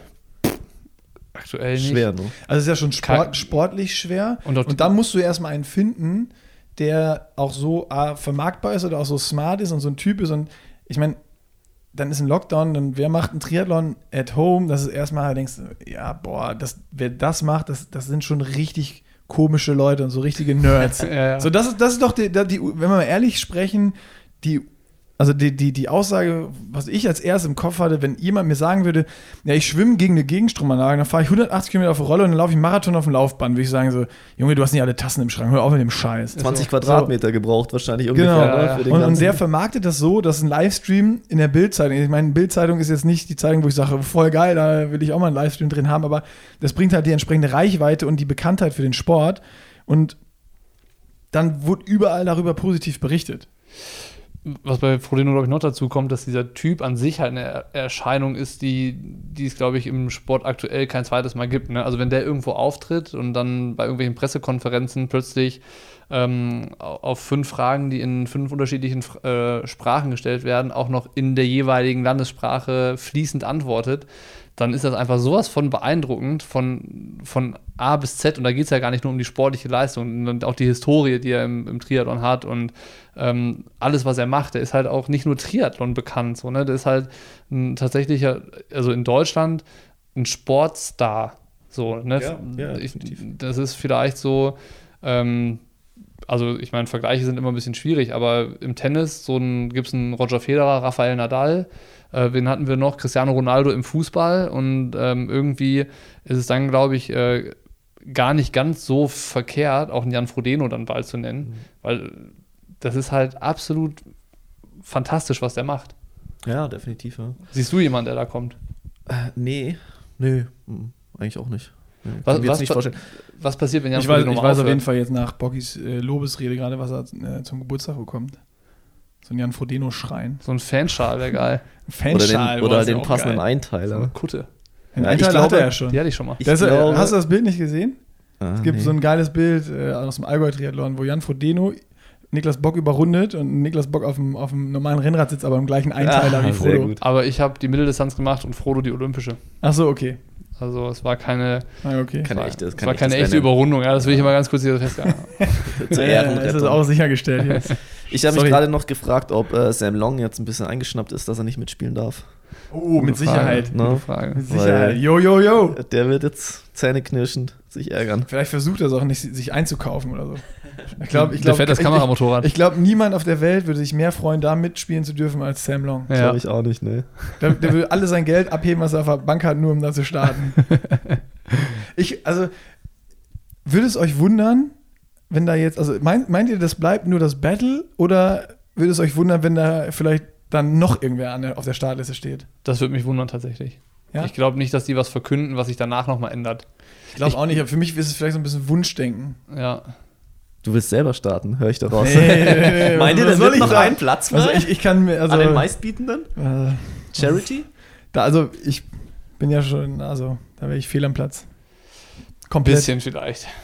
Aktuell nicht. Schwer, ne? Also es ist ja schon sport, sportlich schwer. Und Und, dann musst du erstmal einen finden, der auch so ah, vermarktbar ist oder auch so smart ist und so ein Typ ist. Und ich meine, dann ist ein Lockdown, dann wer macht einen Triathlon at home? Das ist erstmal, denkst du, ja, boah, das, wer das macht, das, das sind schon richtig komische Leute und so richtige Nerds. *laughs* Ja, ja. So, das ist, das ist doch die, die, wenn wir mal ehrlich sprechen, die, also die, die, die Aussage, was ich als erstes im Kopf hatte, wenn jemand mir sagen würde, ja, ich schwimme gegen eine Gegenstromanlage, dann fahre ich 180 Kilometer auf der Rolle und dann laufe ich einen Marathon auf dem Laufband, würde ich sagen so, Junge, du hast nicht alle Tassen im Schrank, hör auf mit dem Scheiß. 20 So. Quadratmeter gebraucht wahrscheinlich Genau. ungefähr. Ja, ne, ja. für den Und, und der vermarktet das so, dass ein Livestream in der Bildzeitung, ich meine, Bildzeitung ist jetzt nicht die Zeitung, wo ich sage, voll geil, da will ich auch mal einen Livestream drin haben, aber das bringt halt die entsprechende Reichweite und die Bekanntheit für den Sport und dann wurde überall darüber positiv berichtet. Was bei Frodeno, glaube ich, noch dazu kommt, dass dieser Typ an sich halt eine Er- Erscheinung ist, die, die es, glaube ich, im Sport aktuell kein zweites Mal gibt. Ne? Also wenn der irgendwo auftritt und dann bei irgendwelchen Pressekonferenzen plötzlich ähm, au- auf fünf Fragen, die in fünf unterschiedlichen äh, Sprachen gestellt werden, auch noch in der jeweiligen Landessprache fließend antwortet, dann ist das einfach sowas von beeindruckend von, von A bis Z. Und da geht es ja gar nicht nur um die sportliche Leistung und auch die Historie, die er im, im Triathlon hat und ähm, alles, was er macht. Der ist halt auch nicht nur Triathlon bekannt, so, ne? Der ist halt ein tatsächlicher, also in Deutschland, ein Sportstar. So, ne? Ja, ja, ich, das ist vielleicht so, ähm, also ich meine, Vergleiche sind immer ein bisschen schwierig, aber im Tennis so gibt es einen Roger Federer, Rafael Nadal, äh, wen hatten wir noch? Cristiano Ronaldo im Fußball und ähm, irgendwie ist es dann, glaube ich, äh, gar nicht ganz so verkehrt, auch einen Jan Frodeno dann bald zu nennen, weil das ist halt absolut fantastisch, was der macht. Ja, definitiv, ja. Siehst du jemanden, der da kommt? Äh, nee, nee, hm, eigentlich auch nicht. Nee, Was- was nicht pa- vorstellen. Was passiert, wenn Jan Ich weiß, Frodeno ich mal weiß auf jeden Fall jetzt nach Bockys äh, Lobesrede gerade, was er äh, zum Geburtstag bekommt. So ein Jan Frodeno-Schrein. So ein Fanschal wäre geil. Ein Oder Fanschal, den, oder ja den auch passenden geil. So eine Einteiler. Kutte. Den Ja, ich Einteiler hat glaube- er ja schon. Die hatte ich schon mal. Ich Das, glaube- hast du das Bild nicht gesehen? Ah, Es gibt nee. so ein geiles Bild äh, aus dem Allgäu-Triathlon, wo Jan Frodeno Niklas Bock überrundet und Niklas Bock auf dem, auf dem normalen Rennrad sitzt, aber im gleichen Einteiler Ah, wie sehr Frodo. gut. Aber ich habe die Mitteldistanz gemacht und Frodo die olympische. Ach so, okay. Also es war keine, Ah, okay. Keine war, echte, es war keine echte. Überrundung. Ja, das will ich mal ganz kurz hier festhalten. *laughs* Zur Äh, das ist Ehrenrettung. auch sichergestellt jetzt. *laughs* Ich habe mich gerade noch gefragt, ob äh, Sam Long jetzt ein bisschen eingeschnappt ist, dass er nicht mitspielen darf. Oh, mit Frage. Sicherheit. Ne? Gute Frage. Mit Sicherheit. Jo, jo, jo. Der wird jetzt zähneknirschend sich ärgern. Vielleicht versucht er es auch nicht, sich einzukaufen oder so. Ich glaube, ich Der glaube, fährt das ich, Kameramotorrad. ich glaube, niemand auf der Welt würde sich mehr freuen, da mitspielen zu dürfen als Sam Long. ja. Glaube ich auch nicht, ne? Der, der will alle sein Geld abheben, was er auf der Bank hat, nur um da zu starten. *laughs* ich, also, würde es euch wundern, wenn da jetzt, also meint, meint ihr, das bleibt nur das Battle oder würde es euch wundern, wenn da vielleicht dann noch irgendwer an der, auf der Startliste steht? Das würde mich wundern tatsächlich. Ja? Ich glaube nicht, dass die was verkünden, was sich danach nochmal ändert. Ich glaube auch nicht, aber für mich ist es vielleicht so ein bisschen Wunschdenken. Ja. Du willst selber starten, höre ich daraus. Nee, nee, nee, nee, Meint ihr, da wird ich noch ein Platz Also frei? ich, ich kann mir, also, An den meistbietenden? äh, Charity? da, also ich bin ja schon, also da wäre ich fehl am Platz. Komplett. Bisschen vielleicht. *laughs*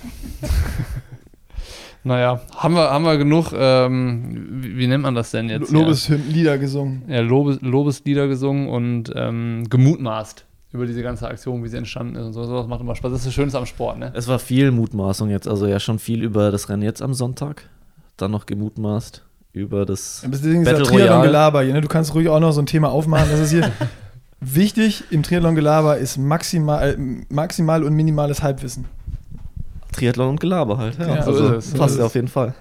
Naja, haben wir, haben wir genug, ähm, wie, wie nennt man das denn jetzt? Lobeslieder gesungen. Ja, Lobes, Lobeslieder gesungen und ähm, gemutmaßt über diese ganze Aktion, wie sie entstanden ist und so. Sowas macht immer Spaß. Das ist das Schönste am Sport, ne? Es war viel Mutmaßung jetzt, also ja schon viel über das Rennen jetzt am Sonntag. Dann noch gemutmaßt über das ist ja Battle Triathlon Royale. Gelaber hier. Ne? Du kannst ruhig auch noch so ein Thema aufmachen. Das ist hier *laughs* wichtig. Im Triathlon Gelaber ist maximal, äh, maximal und minimales Halbwissen. Triathlon und Gelaber halt. Ja, Ja, so also ist es, so passt ist ja es. auf jeden Fall.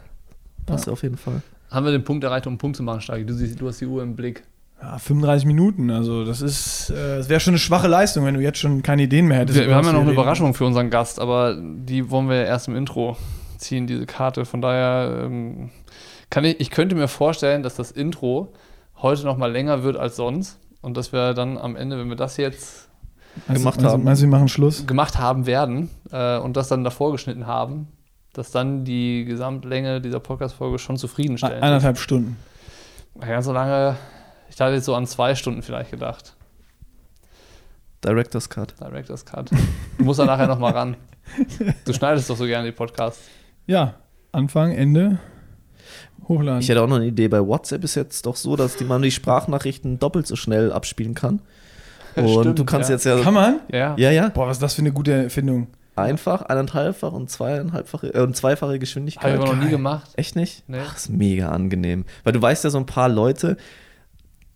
Passt ja auf jeden Fall. Haben wir den Punkt erreicht, um einen Punkt zu machen, Stagi? Du, siehst, du hast die Uhr im Blick. Ja, 35 Minuten. Also, das ist, äh, das wäre schon eine schwache Leistung, wenn du jetzt schon keine Ideen mehr hättest. Wir, wir haben ja noch eine. Überraschung für unseren Gast, aber die wollen wir ja erst im Intro ziehen, diese Karte. Von daher ähm, kann ich, ich könnte mir vorstellen, dass das Intro heute noch mal länger wird als sonst und dass wir dann am Ende, wenn wir das jetzt du- gemacht du- haben. Meinst du, wir machen Schluss? gemacht haben werden äh, und das dann davor geschnitten haben, dass dann die Gesamtlänge dieser Podcast-Folge schon zufriedenstellend. Eineinhalb Stunden. Ganz so lange, ich hatte jetzt so an zwei Stunden vielleicht gedacht. Director's Cut. Director's Cut. Du musst da nachher noch mal ran. Du schneidest doch so gerne die Podcasts. Ja, Anfang, Ende, hochladen. Ich hätte auch noch eine Idee. Bei WhatsApp ist jetzt doch so, dass die man die Sprachnachrichten doppelt so schnell abspielen kann. Und Stimmt, du kannst ja. jetzt ja, Kann man? Ja. ja, ja, Boah, was ist das für eine gute Erfindung. einfach eineinhalbfach und zweieinhalbfache äh, und zweifache Habe Geschwindigkeit. ich aber noch nie gemacht. Echt nicht? Nee. Ach, ist mega angenehm. Weil du weißt ja so ein paar Leute,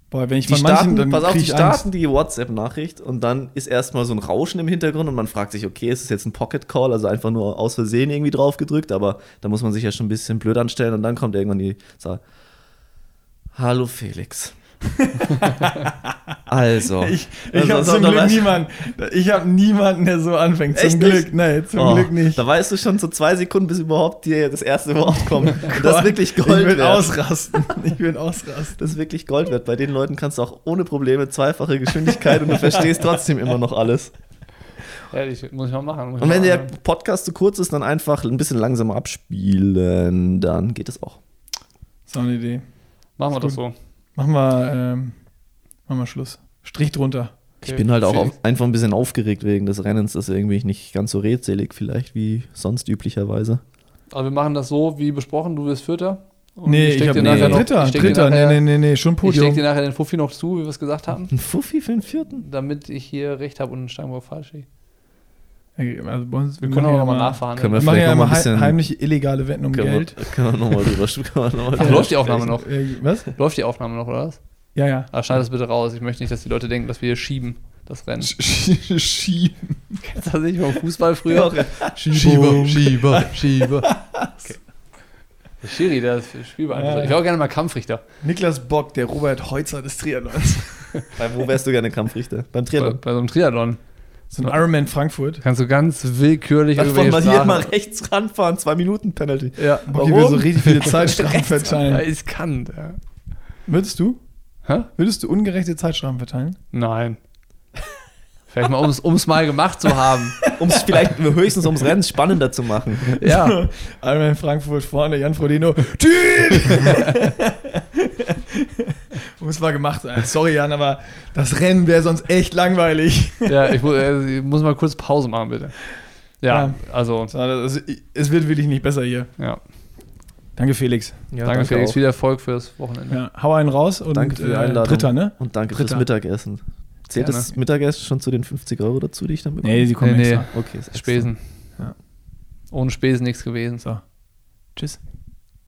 Boah, wenn ich die von manchen, starten, dann pass auf, die starten Angst. die WhatsApp-Nachricht und dann ist erstmal so ein Rauschen im Hintergrund und man fragt sich, okay, ist es jetzt ein Pocket Call, also einfach nur aus Versehen irgendwie drauf gedrückt, aber da muss man sich ja schon ein bisschen blöd anstellen und dann kommt irgendwann die Sache. Hallo Felix. *laughs* also. Ich, ich Also, habe zum Glück niemanden. Ich habe niemanden, der so anfängt. Zum Echt Glück, nicht? nee, zum Oh, Glück nicht. Da weißt du schon so zwei Sekunden, bis überhaupt dir das erste Wort kommt. *laughs* Und das ist wirklich Ich Gold will wert. ausrasten. Ich will ausrasten. Das ist wirklich Gold wert. Bei den Leuten kannst du auch ohne Probleme zweifache Geschwindigkeit und du verstehst trotzdem immer noch alles. Ehrlich, muss ich mal machen. ich Und wenn der. Podcast zu kurz ist, dann einfach ein bisschen langsamer abspielen, dann geht es auch. So eine Idee. Machen wir das so. Machen wir, ähm, machen wir Schluss. Strich drunter. Ich bin halt auch auf, einfach ein bisschen aufgeregt wegen des Rennens. Das ist irgendwie nicht ganz so redselig vielleicht wie sonst üblicherweise. Aber wir machen das so, wie besprochen. Du wirst Vierter. Und Nee, steck ich habe dir nachher nee. noch- Dritter, ich steck dir Dritter. nachher- Nee, nee, nee, nee, schon Ich stecke Podium. dir nachher den Fuffi noch zu, wie wir es gesagt haben, Ein Fuffi für den vierten? damit ich hier recht habe und einen Steinbock falsch liege. Also bei uns, Wir machen können auch ja noch mal immer- nachverhandeln. Können Wir wir machen vielleicht ja mal immer ein bisschen- hei- heimliche illegale Wetten um Können Geld. wir, können wir nochmal drüber wir drüber läuft die Aufnahme noch? Was? Läuft die Aufnahme noch, oder was? Ja, ja. Ah, schneid das bitte raus. Ich möchte nicht, dass die Leute denken, dass wir hier schieben, das Rennen. Schieben. Kennst du das nicht vom Fußball früher? Schieber, Schieber, *laughs* Schieber. Okay. Der Schiri, der das Spiel beeinflusst. Ja. Ich wäre auch gerne mal Kampfrichter. Niklas Bock, der Robert Heutzer des Triathlons. Bei wo wärst du gerne Kampfrichter? Beim Bei, Triathlon. bei so einem Triathlon. So ein Ironman Frankfurt. Kannst du ganz willkürlich Einfach irgendwelche mal hier mal rechts ranfahren, zwei Minuten Penalty. Ja, Bocky will so richtig viele *laughs* Zeitstrafen ja, verteilen. ist kant. Ja. Würdest du? Hä? Würdest du ungerechte Zeitstrafen verteilen? Nein. Vielleicht mal, um es mal gemacht zu haben. *laughs* Um es vielleicht höchstens ums Rennen spannender zu machen. Ja. *laughs* Ironman Frankfurt vorne, Jan Frodeno. Tüt! Muss mal gemacht sein. Sorry, Jan, aber das Rennen wäre sonst echt langweilig. *laughs* Ja, ich, mu- äh, ich muss mal kurz Pause machen, bitte. Ja, Ja. also, Es wird wirklich nicht besser hier. ja. Danke, Felix. Ja, danke, Felix. auch. Viel Erfolg fürs Wochenende. Ja, hau einen raus und Danke für die äh, Einladung. Dritter, ne? Und danke Dritter. fürs Mittagessen. Zählt Gerne. das Mittagessen schon zu den 50 Euro dazu, die ich dann bekomme? Nee, die kommen Nee, nee. extra. Okay, ist extra. Spesen. Ja. Ohne Spesen nichts gewesen. So. Tschüss.